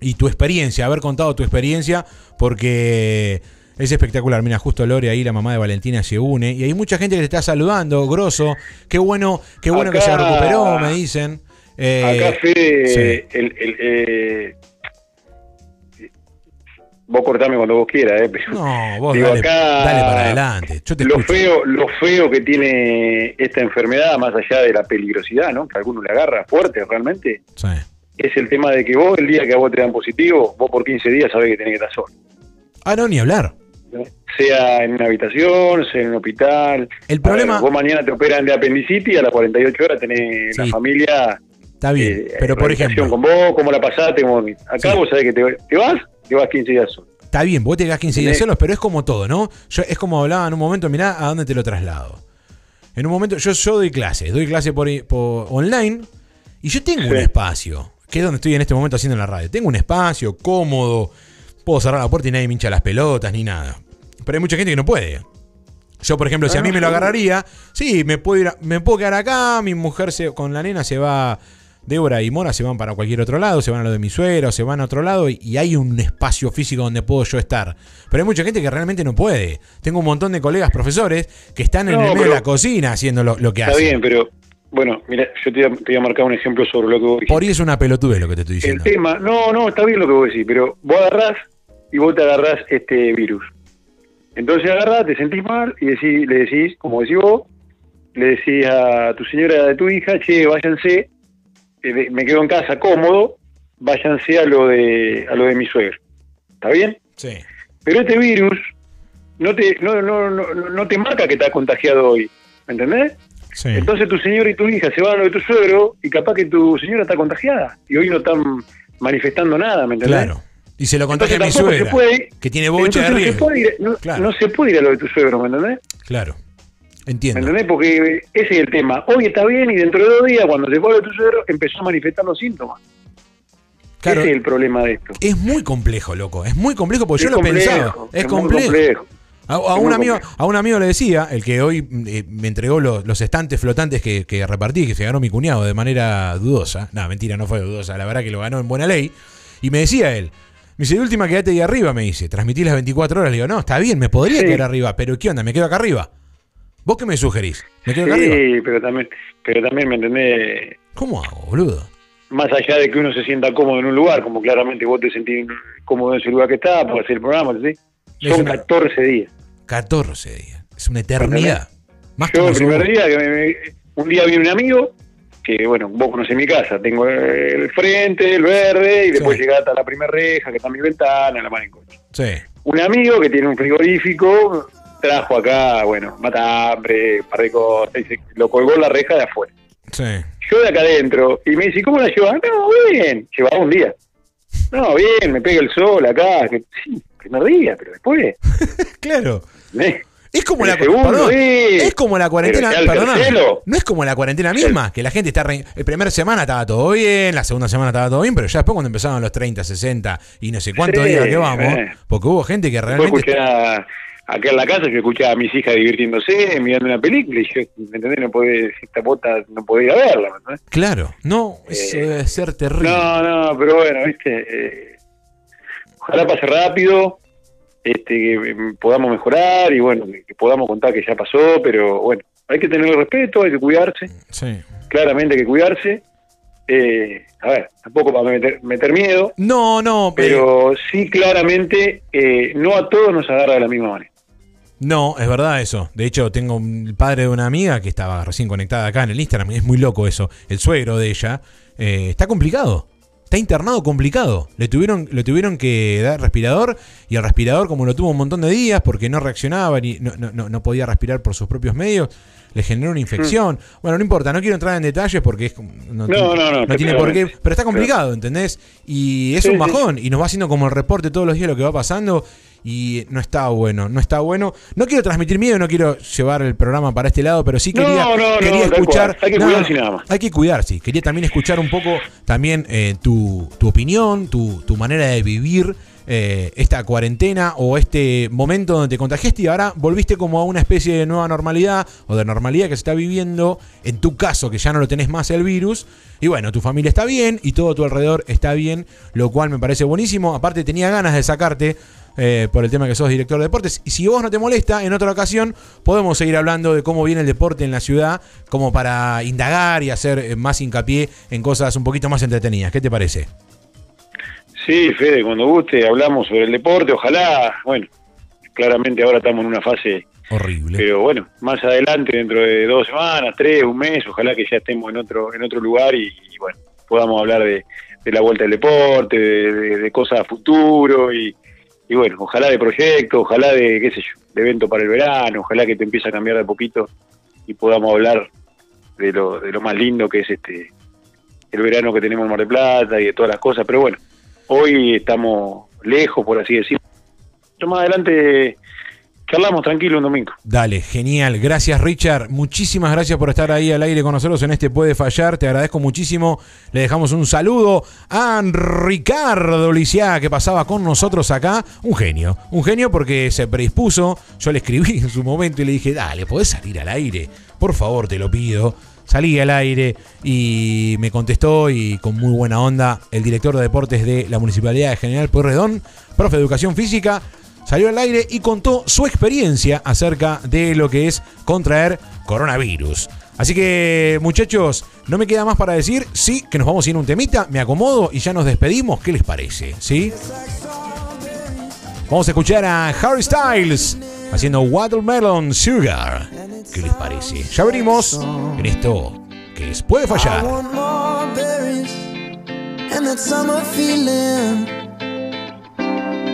y tu experiencia, haber contado tu experiencia, porque es espectacular. Mira, justo Lore ahí, la mamá de Valentina, se une. Y hay mucha gente que te está saludando, grosso. Qué bueno, qué bueno que se recuperó, me dicen. Eh, Acá, Fede, sí. el, el, eh, vos cortame cuando vos quieras, ¿eh? Pero, No, vos digo, dale, acá, dale para adelante. Yo te lo escucho. feo, lo feo que tiene esta enfermedad, más allá de la peligrosidad, ¿no? Que a alguno le agarra fuerte realmente, Sí. es el tema de que vos, el día que a vos te dan positivo, vos por 15 días sabés que tenés que estar solo. Ah, no, ni hablar. Sea en una habitación, sea en un hospital. El problema- ver, vos mañana te operan de apendicitis y a las 48 horas tenés la familia. Está bien. eh, pero por ejemplo, con vos, cómo la pasaste. cómo- Acá Sí. vos sabés que te, te vas, te vas 15 días solo. Está bien, vos te quedás 15 días solos, pero es como todo, ¿no? Yo, es como hablaba en un momento, mirá a dónde te lo traslado. En un momento, yo, yo doy clases, doy clases por, por online y yo tengo un espacio, que es donde estoy en este momento haciendo en la radio. Tengo un espacio cómodo, puedo cerrar la puerta y nadie me hincha las pelotas ni nada. Pero hay mucha gente que no puede. Yo, por ejemplo, si a mí me lo agarraría, sí, me puedo, ir a- me puedo quedar acá, mi mujer se, con la nena se va, Débora y Mora se van para cualquier otro lado, se van a lo de mi suegro, se van a otro lado y, y hay un espacio físico donde puedo yo estar. Pero hay mucha gente que realmente no puede. Tengo un montón de colegas profesores que están en el medio de la cocina haciendo lo, lo que Está hacen. bien, pero bueno, mira, yo te, voy a- te voy a marcar un ejemplo sobre lo que vos dijiste. Por ahí es una pelotudez lo que te estoy El diciendo. tema, no, no, está bien lo que vos decís, pero vos agarrás y vos te agarrás este virus. Entonces agarrás, te sentís mal y decís, le decís, como decís vos, le decís a tu señora de tu hija, che, váyanse, eh, me quedo en casa cómodo, váyanse a lo de a lo de mi suegro. ¿Está bien? Sí. Pero este virus no te no, no, no, no te marca que estás contagiado hoy, ¿me entendés? Sí. Entonces tu señora y tu hija se van a lo de tu suegro y capaz que tu señora está contagiada y hoy no están manifestando nada, ¿me entendés? Claro. Y se lo contagia a mi suegra, puede- que tiene bocha de Entonces no se riesgo. puede ir- no, Claro. no se puede ir a lo de tu suegro, ¿me entendés? Claro. ¿Me Entiendo. entendés? Porque ese es el tema. Hoy está bien y dentro de dos días, cuando se fue a lo de tu suegro, empezó a manifestar los síntomas. Claro. Ese es el problema de esto. Es muy complejo, loco. Es muy complejo porque Es yo lo pensaba. Es, es complejo. complejo. A, un amigo, a un amigo le decía, el que hoy eh, me entregó los, los estantes flotantes que, que repartí, que se ganó mi cuñado de manera dudosa. No, mentira, no fue dudosa. La verdad que lo ganó en buena ley. Y me decía él. Me dice, de última quédate ahí arriba, me dice. Transmití las 24 horas. Le digo, no, está bien, me podría Sí. quedar arriba. Pero ¿qué onda? ¿Me quedo acá arriba? ¿Vos qué me sugerís? ¿Me quedo acá arriba? Sí, pero también, pero también, ¿me entendés? ¿Cómo hago, boludo? Más allá de que uno se sienta cómodo en un lugar, como claramente vos te sentís cómodo en ese lugar que está, para hacer el programa, ¿sí? Son una- 14 días. 14 días. Es una eternidad. Más que Yo el un primer día, que me- me- un día viene un amigo, que bueno, vos conocés mi casa, tengo el frente, el verde, y después Sí. llegás hasta la primera reja, que está mi ventana, la mano en coche. Sí. Un amigo que tiene un frigorífico, trajo acá, bueno, matambre, un par de cosas, y se lo colgó en la reja de afuera. Sí. Yo de acá adentro, y me dice, ¿cómo la llevas? No, bien, llevaba un día. No, bien, me pega el sol acá, que, sí, primer día, pero después... Claro. ¿eh? Es como la segundo, perdón, sí. es como la cuarentena, tercero. no es como la cuarentena misma, que la gente está re- el primera semana estaba todo bien, la segunda semana estaba todo bien, pero ya después cuando empezaron los 30, 60 y no sé cuántos Sí, días que vamos, eh. porque hubo gente que realmente acá en la casa, yo escuchaba a mis hijas divirtiéndose, mirando una película, y yo, ¿me entendés? No podía, esta bota no podía ir a verla, ¿me entendés? claro, no, eso debe ser terrible. Eh, No, no, pero bueno, viste, eh, ojalá pase rápido, este, que mm, podamos mejorar y bueno, que, podamos contar que ya pasó, pero bueno, hay que tener respeto, hay que cuidarse, Sí. claramente hay que cuidarse. Eh, a ver, tampoco para meter, meter miedo, No, no, eh, pero sí claramente eh, no a todos nos agarra de la misma manera. No, es verdad eso. De hecho, tengo un padre de una amiga que estaba recién conectada acá en el Instagram. Es muy loco eso. El suegro de ella. eh, está complicado. Está internado complicado. Le tuvieron, le tuvieron que dar respirador. Y el respirador, como lo tuvo un montón de días, porque no reaccionaba ni no, no- no- podía respirar por sus propios medios, le generó una infección. Bueno, no importa, no quiero entrar en detalles porque es no, No, tiene- no, por qué. Pero está complicado, ¿entendés? Y es Sí, un sí. bajón. Y nos va haciendo como el reporte todos los días lo que va pasando. Y no está bueno, no está bueno. No quiero transmitir miedo, no quiero llevar el programa para este lado, pero sí quería, no, no, quería escuchar. Hay que cuidarse nada más. Hay que cuidarse. Quería también escuchar un poco también eh, tu, tu opinión, tu, tu manera de vivir eh, esta cuarentena o este momento donde te contagiaste y ahora volviste como a una especie de nueva normalidad o de normalidad que se está viviendo. En tu caso, que ya no lo tenés más el virus. Y bueno, tu familia está bien y todo a tu alrededor está bien, lo cual me parece buenísimo. Aparte, tenía ganas de sacarte. Eh, por el tema que sos director de deportes. Y si vos no te molesta, en otra ocasión podemos seguir hablando de cómo viene el deporte en la ciudad, como para indagar y hacer eh, más hincapié en cosas un poquito más entretenidas. ¿Qué te parece? Sí, Fede, cuando guste hablamos sobre el deporte, ojalá, bueno, claramente ahora estamos en una fase horrible, pero bueno, más adelante, dentro de dos semanas, tres, un mes, ojalá que ya estemos en otro en otro lugar y, y, bueno, podamos hablar de, de la vuelta del deporte, de, de- de cosas a futuro y, y bueno, ojalá de proyectos, ojalá de, qué sé yo, de evento para el verano, ojalá que te empiece a cambiar de poquito y podamos hablar de lo, de lo más lindo que es este el verano que tenemos en Mar del Plata y de todas las cosas, pero bueno, hoy estamos lejos, por así decirlo. Pero más adelante charlamos tranquilo un domingo. Dale, genial. Gracias, Richard. Muchísimas gracias por estar ahí al aire con nosotros en este Puede Fallar. Te agradezco muchísimo. Le dejamos un saludo a Ricardo Lisiá, que pasaba con nosotros acá. Un genio. Un genio porque se predispuso. Yo le escribí en su momento y le dije, dale, ¿podés salir al aire? Por favor, te lo pido. Salí al aire y me contestó y con muy buena onda el director de deportes de la Municipalidad de General Pueyrredón, profe de Educación Física, salió al aire y contó su experiencia acerca de lo que es contraer coronavirus. Así que, muchachos, no me queda más para decir, sí, que nos vamos a ir a un temita, me acomodo y ya nos despedimos. ¿Qué les parece? ¿Sí? Vamos a escuchar a Harry Styles haciendo Watermelon Sugar. ¿Qué les parece? Ya venimos en esto que es Puede Fallar.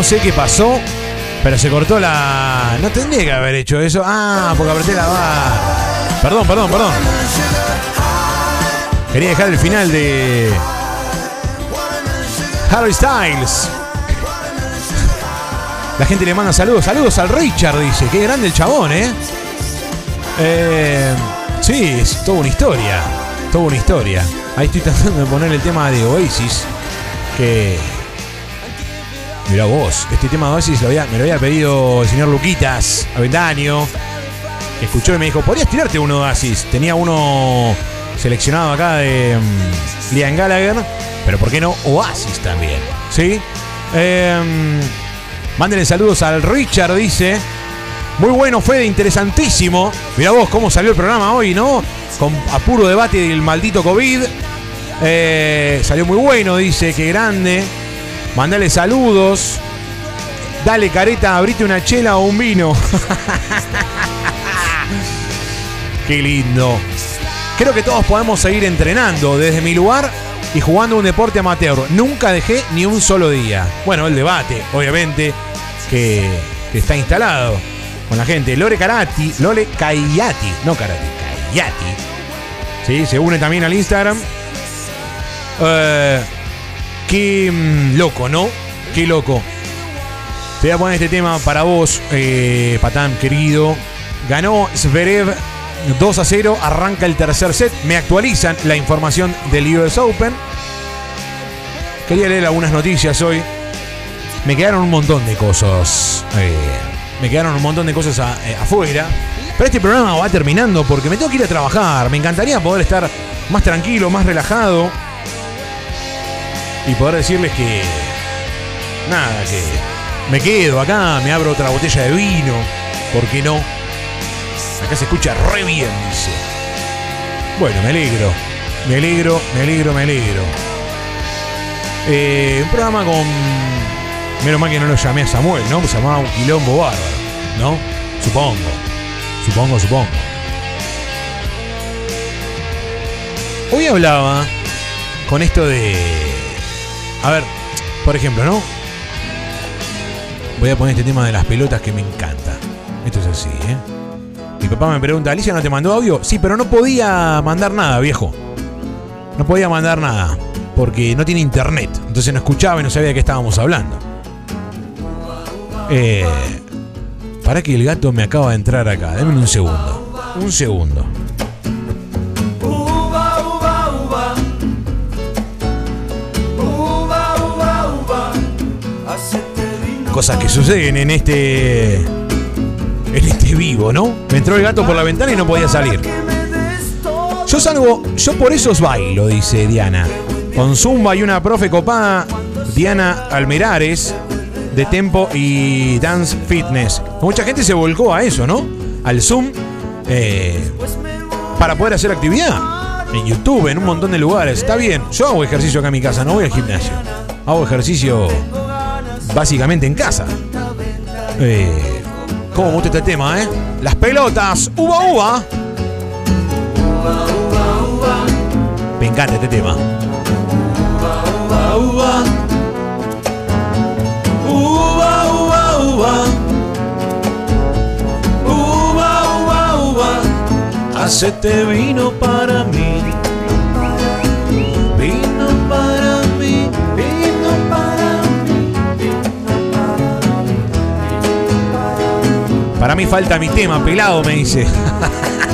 No sé qué pasó, pero se cortó la. No tendría que haber hecho eso. Ah, porque apreté la barra. Perdón, perdón, perdón. Quería dejar el final de. Harry Styles. La gente le manda saludos. Saludos al Richard, dice. Qué grande el chabón, ¿eh? Eh, sí, es toda una historia. Toda una historia. Ahí estoy tratando de poner el tema de Oasis. Que. Mirá vos, este tema de Oasis me lo había pedido el señor Luquitas Avendaño. Escuchó y me dijo: ¿Podrías tirarte uno de Oasis? Tenía uno seleccionado acá de mm, Liam Gallagher. Pero ¿por qué no Oasis también? ¿Sí? Eh, mándenle saludos al Richard, dice. Muy bueno, Fede, interesantísimo. Mirá vos cómo salió el programa hoy, ¿no? Con apuro debate del maldito COVID. Eh, salió muy bueno, dice, qué grande. Mandale saludos. Dale, careta, abrite una chela o un vino. qué lindo. Creo que todos podemos seguir entrenando desde mi lugar y jugando un deporte amateur. Nunca dejé ni un solo día. Bueno, el debate, obviamente, que, está instalado con la gente. Lore Karati, Lore Kayati, no Karati, Kayati. Sí, se une también al Instagram. Eh, qué mm, loco, ¿no? Qué loco. Te voy a poner este tema para vos, eh, Patán querido. Ganó Zverev 2 a 0, arranca el tercer set. Me actualizan la información del US Open. Quería leer algunas noticias hoy. Me quedaron un montón de cosas. eh, me quedaron un montón de cosas a- eh, afuera. Pero este programa va terminando porque me tengo que ir a trabajar. Me encantaría poder estar más tranquilo, más relajado. Y poder decirles que. Nada, que me quedo acá, me abro otra botella de vino. ¿Por qué no? Acá se escucha re bien, dice. Bueno, me alegro. Me alegro, me alegro, me alegro. Eh, un programa con. Menos mal que no lo llamé a Samuel, ¿no? Se llamaba un quilombo bárbaro, ¿no? Supongo. Supongo, supongo. Hoy hablaba con esto de. A ver, por ejemplo, ¿no? Voy a poner este tema de las pelotas que me encanta. Esto es así, ¿eh? Mi papá me pregunta, ¿Alicia no te mandó audio? Sí, pero no podía mandar nada, viejo. No podía mandar nada. Porque no tiene internet. Entonces no escuchaba y no sabía de qué estábamos hablando. Eh, para que el gato me acaba de entrar acá. Deme un segundo. Un segundo. Cosas que suceden en este. En este vivo, ¿no? Me entró el gato por la ventana y no podía salir. Yo salgo, yo por eso os bailo, dice Diana. Con Zumba y una profe copada, Diana Almerares, de Tempo y Dance Fitness. Mucha gente se volcó a eso, ¿no? Al Zoom, eh, para poder hacer actividad. En YouTube, en un montón de lugares. Está bien, yo hago ejercicio acá en mi casa, no voy al gimnasio. Hago ejercicio básicamente en casa. Eh, ¿Cómo gusta este tema, eh? Las pelotas, uva uva. Me encanta este tema. Uva, uva. Uva, uva, uva. Uva, uva, uva. Hacete vino para mí. Para mí falta mi tema, pelado, me dice.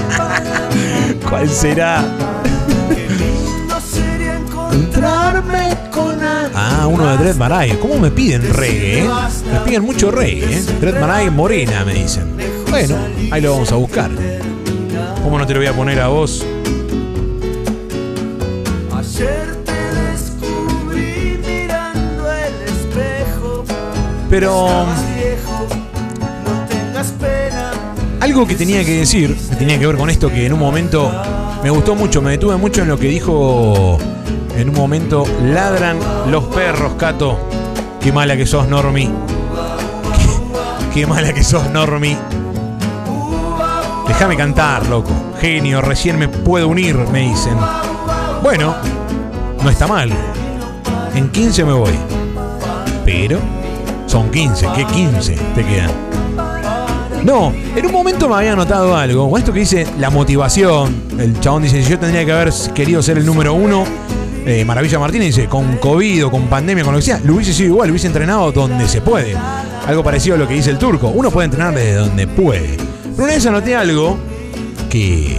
¿Cuál será? encontrarme con. Ah, uno de Dread Marai. ¿Cómo me piden reggae? eh? Me piden mucho reggae, ¿eh? Dread Marai Morena, me dicen. Bueno, ahí lo vamos a buscar. ¿Cómo no te lo voy a poner a vos? Ayer te descubrí mirando el espejo. Pero algo que tenía que decir, que tenía que ver con esto que en un momento me gustó mucho, me detuve mucho en lo que dijo en un momento, ladran los perros, Cato. Qué mala que sos, Normi. Qué, mala que sos, Normi. Déjame cantar, loco. Genio, recién me puedo unir, me dicen. Bueno, no está mal. En 15 me voy. Pero son 15. ¿Qué 15 te quedan? No, en un momento me había notado algo. Con esto que dice la motivación. El chabón dice: Yo tendría que haber querido ser el número uno Eh, Maravilla Martínez dice, con COVID o con pandemia, con lo que sea, lo hubiese sido igual, lo hubiese entrenado donde se puede. Algo parecido a lo que dice el turco. Uno puede entrenar desde donde puede. Pero una vez anoté algo que.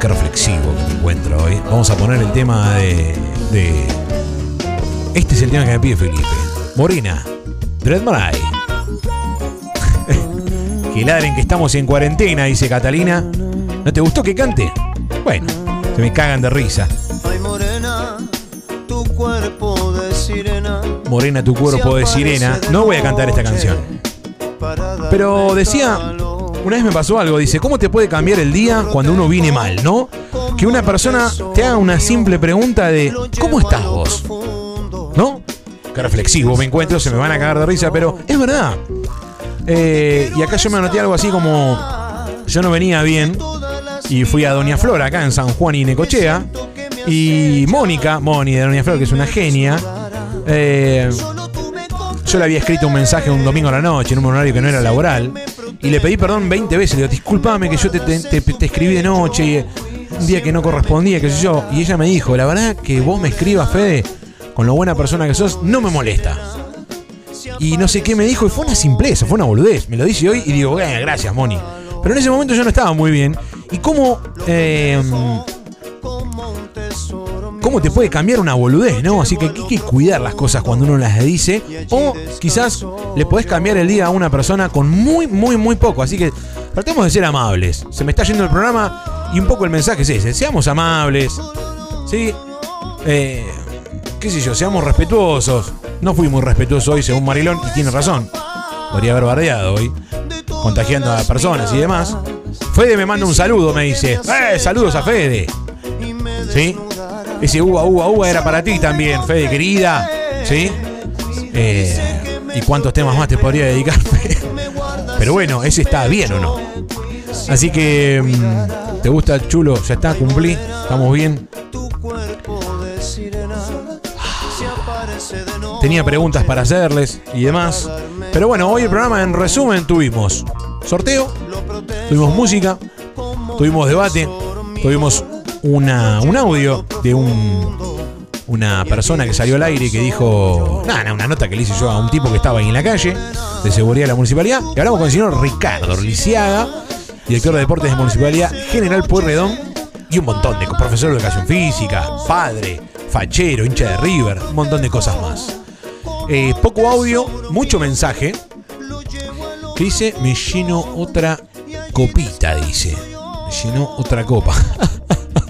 Qué reflexivo que me encuentro hoy. Vamos a poner el tema de. de- Este es el tema que me pide Felipe. Morena, Dread Marai. Que ladren que estamos en cuarentena, dice Catalina. ¿No te gustó que cante? Bueno, se me cagan de risa. Ay, morena, tu cuerpo de sirena. Morena, tu cuerpo de sirena. No voy a cantar esta canción. Pero decía, una vez me pasó algo, dice, ¿cómo te puede cambiar el día cuando uno viene mal, no? Que una persona te haga una simple pregunta de, ¿cómo estás vos? ¿No? Qué reflexivo me encuentro, se me van a cagar de risa, pero es verdad. Eh, y acá yo me anoté algo así como, yo no venía bien y fui a Doña Flor acá en San Juan y Necochea. Y Mónica, Moni de Doña Flor, que es una genia, eh, yo le había escrito un mensaje un domingo a la noche en un horario que no era laboral y le pedí perdón 20 veces. Le digo, discúlpame que yo te, te- te- escribí de noche y un día que no correspondía, qué sé yo. Y ella me dijo, la verdad que vos me escribas, Fede, con lo buena persona que sos, no me molesta. Y no sé qué me dijo, y fue una simpleza, fue una boludez. Me lo dice hoy y digo, "Eh, gracias, Moni. Pero en ese momento yo no estaba muy bien. ¿Y cómo, eh, cómo te puede cambiar una boludez, no? Así que hay que cuidar las cosas cuando uno las dice. O quizás le podés cambiar el día a una persona con muy, muy, muy poco. Así que tratemos de ser amables. Se me está yendo el programa y un poco el mensaje es ese. Seamos amables. ¿Sí? Eh, qué sé yo, seamos respetuosos. No fui muy respetuoso hoy, según Marilón, y tiene razón. Podría haber bardeado hoy, contagiando a personas y demás. Fede me manda un saludo, me dice. ¡Eh! Saludos a Fede. ¿Sí? Ese uva, uva, uva era para ti también, Fede, querida. ¿Sí? Eh, ¿Y cuántos temas más te podría dedicar? Pero bueno, ese está bien o no. Así que, mm, ¿te gusta chulo? Ya está, cumplí. Estamos bien. Tenía preguntas para hacerles y demás. Pero bueno, hoy el programa en resumen tuvimos sorteo, tuvimos música, tuvimos debate, tuvimos un audio de un, una persona que salió al aire y que dijo, nada, nada, una nota que le hice yo a un tipo que estaba ahí en la calle, de seguridad de la municipalidad, y hablamos con el señor Ricardo Lisiaga, director de deportes de Municipalidad General Pueyrredón, y un montón de profesor de educación física, padre, fachero, hincha de River, un montón de cosas más. Eh, poco audio, mucho mensaje. Dice, me lleno otra copita, dice. Me llenó otra copa.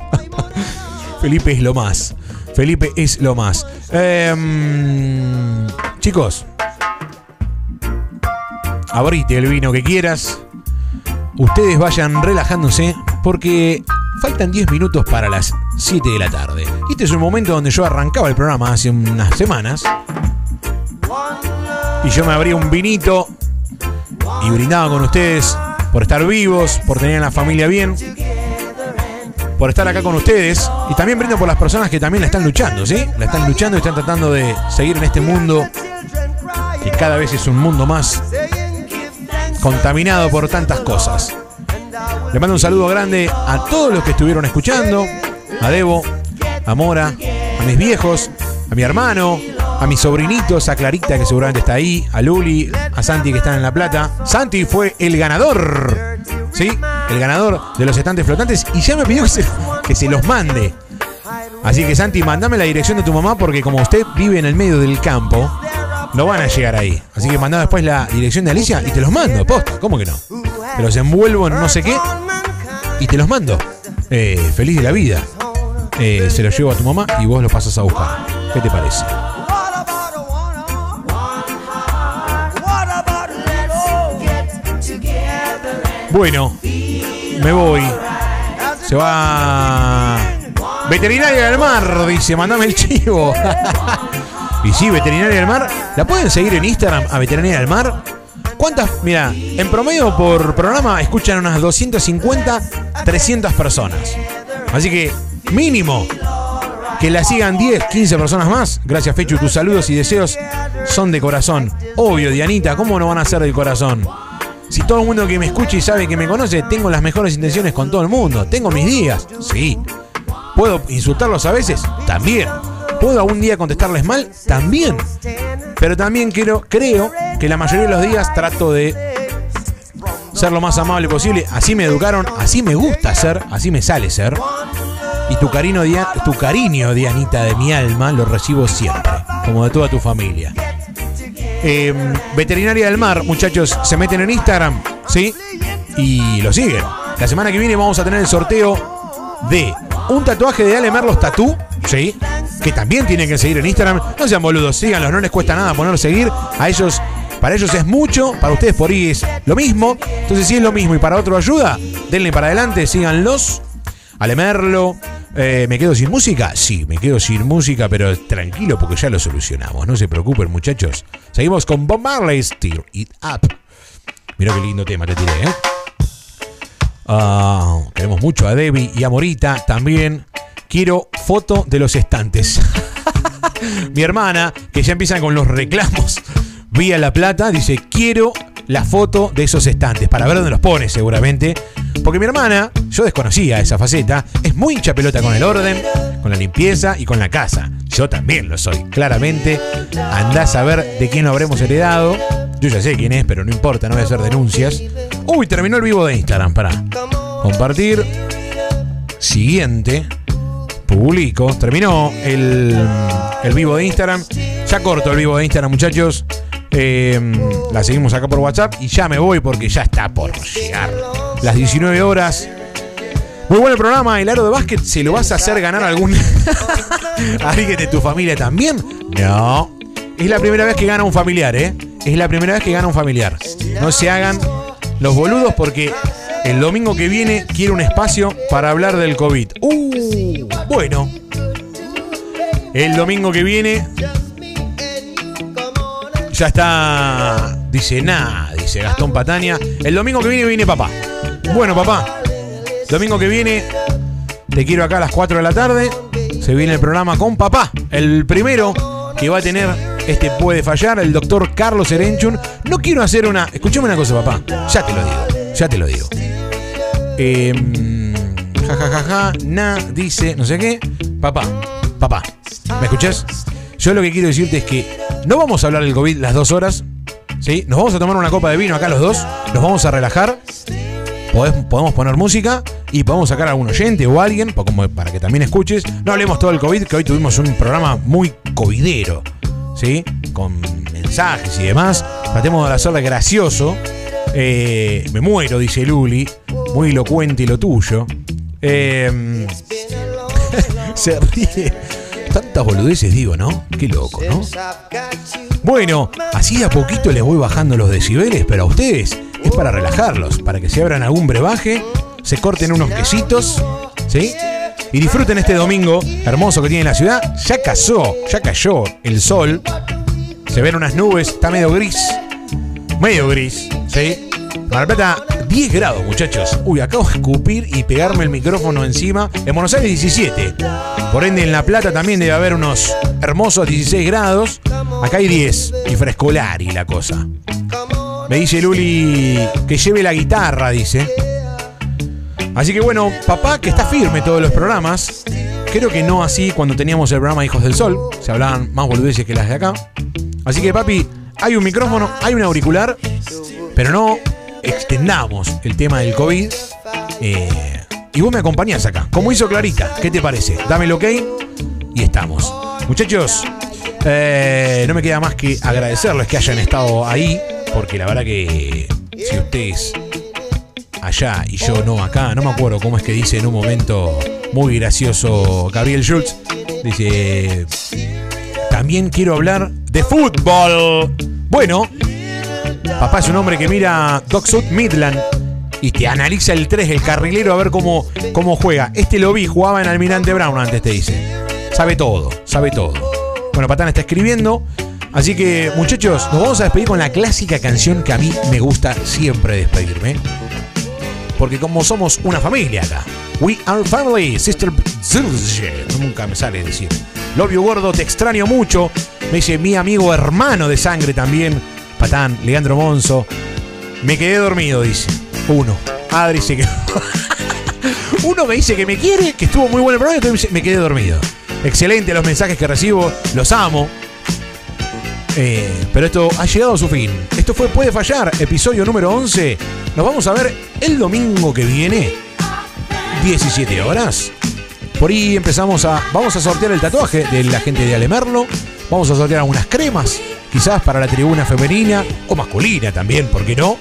Felipe es lo más. Felipe es lo más. Em, chicos, abrite el vino que quieras. Ustedes vayan relajándose porque faltan 10 minutos para las 7 de la tarde. Este es un momento donde yo arrancaba el programa hace unas semanas. Y yo me abría un vinito y brindaba con ustedes por estar vivos, por tener a la familia bien, por estar acá con ustedes. Y también brindo por las personas que también la están luchando, ¿sí? La están luchando y están tratando de seguir en este mundo que cada vez es un mundo más contaminado por tantas cosas. Le mando un saludo grande a todos los que estuvieron escuchando, a Debo, a Mora, a mis viejos, a mi hermano, a mis sobrinitos, a Clarita que seguramente está ahí, a Luli, a Santi que está en La Plata. Santi fue el ganador, ¿sí? El ganador de los estantes flotantes y ya me pidió que se, que se los mande. Así que Santi, mandame la dirección de tu mamá porque como usted vive en el medio del campo, no van a llegar ahí. Así que mandame después la dirección de Alicia y te los mando, posta, ¿cómo que no? Te los envuelvo en no sé qué y te los mando. Eh, feliz de la vida. Eh, se los llevo a tu mamá y vos los pasas a buscar. ¿Qué te parece? Bueno, me voy. Se va. Veterinaria del Mar, dice, mandame el chivo. y sí, Veterinaria del Mar. ¿La pueden seguir en Instagram a Veterinaria del Mar? ¿Cuántas? Mira, en promedio por programa escuchan unas 250, 300 personas. Así que, mínimo, que la sigan 10, 15 personas más. Gracias, Fechu. Tus saludos y deseos son de corazón. Obvio, Dianita, ¿cómo no van a ser del corazón? Si todo el mundo que me escucha y sabe que me conoce, tengo las mejores intenciones con todo el mundo. Tengo mis días, sí. ¿Puedo insultarlos a veces? También. ¿Puedo algún día contestarles mal? También. Pero también quiero, creo que la mayoría de los días trato de ser lo más amable posible. Así me educaron, así me gusta ser, así me sale ser. Y tu cariño, tu cariño, Dianita, de mi alma, lo recibo siempre, como de toda tu familia. Eh, Veterinaria del Mar, muchachos, se meten en Instagram, ¿sí? Y lo siguen. La semana que viene vamos a tener el sorteo de un tatuaje de Ale Merlos Tatú, ¿sí? Que también tienen que seguir en Instagram. No sean boludos, síganlos, no les cuesta nada poner seguir. A ellos, para ellos es mucho, para ustedes por ahí es lo mismo. Entonces, si es lo mismo y para otro ayuda, denle para adelante, síganlos. Ale Merlo, eh, ¿me quedo sin música? Sí, me quedo sin música, pero tranquilo porque ya lo solucionamos. No se preocupen, muchachos. Seguimos con Bob Marley, Stir It Up. Mira qué lindo tema te tiré, ¿eh? Ah, queremos mucho a Debbie y a Morita también. Quiero foto de los estantes. Mi hermana, que ya empiezan con los reclamos vía La Plata, dice, quiero la foto de esos estantes, para ver dónde los pone seguramente. Porque mi hermana, yo desconocía esa faceta, es muy hincha pelota con el orden, con la limpieza y con la casa. Yo también lo soy, claramente. Andás a ver de quién lo habremos heredado. Yo ya sé quién es, pero no importa, no voy a hacer denuncias. Uy, terminó el vivo de Instagram, para compartir. Siguiente. Publico. Terminó el, el vivo de Instagram. Ya corto el vivo de Instagram, muchachos. Eh, la seguimos acá por WhatsApp y ya me voy porque ya está por llegar las 19 horas. Muy bueno el programa, el aro de básquet. ¿Se lo vas a hacer ganar a algún alguien de tu familia también? No. Es la primera vez que gana un familiar, ¿eh? Es la primera vez que gana un familiar. No se hagan los boludos porque el domingo que viene quiero un espacio para hablar del COVID. Uh, bueno. El domingo que viene ya está. Dice nada, dice Gastón Patania. El domingo que viene viene papá. Bueno, papá. Domingo que viene te quiero acá a las 4 de la tarde. Se viene el programa con papá. El primero que va a tener este puede fallar, el doctor Carlos Erenchun. No quiero hacer una. Escuchame una cosa, papá. Ya te lo digo. Ya te lo digo. Eh, ja, ja, ja, ja, na, dice, no sé qué. Papá, papá, ¿me escuchás? Yo lo que quiero decirte es que no vamos a hablar del COVID las dos horas. ¿Sí? Nos vamos a tomar una copa de vino acá los dos. Nos vamos a relajar. Podemos poner música y podemos sacar a algún oyente o alguien para que también escuches. No hablemos todo del COVID, que hoy tuvimos un programa muy covidero. ¿Sí? Con mensajes y demás. Tratemos de hacerle gracioso. Eh, me muero, dice Luli. Muy elocuente lo tuyo. Eh, se ríe. Tantas boludeces digo, ¿no? Qué loco, ¿no? Bueno, así de a poquito les voy bajando los decibeles, pero a ustedes es para relajarlos, para que se abran algún brebaje, se corten unos quesitos, ¿sí? Y disfruten este domingo hermoso que tiene la ciudad. Ya cazó, ya cayó el sol. Se ven unas nubes, está medio gris. Medio gris, ¿sí? Mar del Plata, 10 grados, muchachos. Uy, acabo de escupir y pegarme el micrófono encima. En Buenos Aires, 17. Por ende, en La Plata también debe haber unos hermosos 16 grados. Acá hay 10. Y frescolar y la cosa. Me dice Luli que lleve la guitarra, dice. Así que bueno, papá, que está firme todos los programas. Creo que no así cuando teníamos el programa Hijos del Sol. Se hablaban más boludeces que las de acá. Así que papi, hay un micrófono, hay un auricular, pero no extendamos el tema del COVID. Eh, y vos me acompañás acá, como hizo Clarita. ¿Qué te parece? Dame el ok y estamos. Muchachos, eh, no me queda más que agradecerles que hayan estado ahí, porque la verdad que si ustedes allá y yo no acá, no me acuerdo cómo es que dice en un momento muy gracioso Gabriel Schultz, dice, también quiero hablar de fútbol. Bueno, papá es un hombre que mira Doc Midland y te analiza el 3, el carrilero, a ver cómo, cómo juega. Este lo vi, jugaba en Almirante Brown antes, te dice. Sabe todo, sabe todo. Bueno, Patán está escribiendo. Así que, muchachos, nos vamos a despedir con la clásica canción que a mí me gusta siempre despedirme. Porque como somos una familia acá. We are family, sister. Nunca me sale decir. Love you, gordo, te extraño mucho. Me dice mi amigo hermano de sangre también. Patán, Leandro Monzo. Me quedé dormido, dice. Uno. Adri se quedó. Uno me dice que me quiere, que estuvo muy bueno el programa, dice, me quedé dormido. Excelente los mensajes que recibo, los amo. Eh, pero esto ha llegado a su fin. Esto fue Puede Fallar, episodio número 11. Nos vamos a ver el domingo que viene, 17 horas. Por ahí empezamos a. Vamos a sortear el tatuaje de la gente de Alemerlo. Vamos a sortear algunas cremas, quizás para la tribuna femenina o masculina también, ¿por qué no?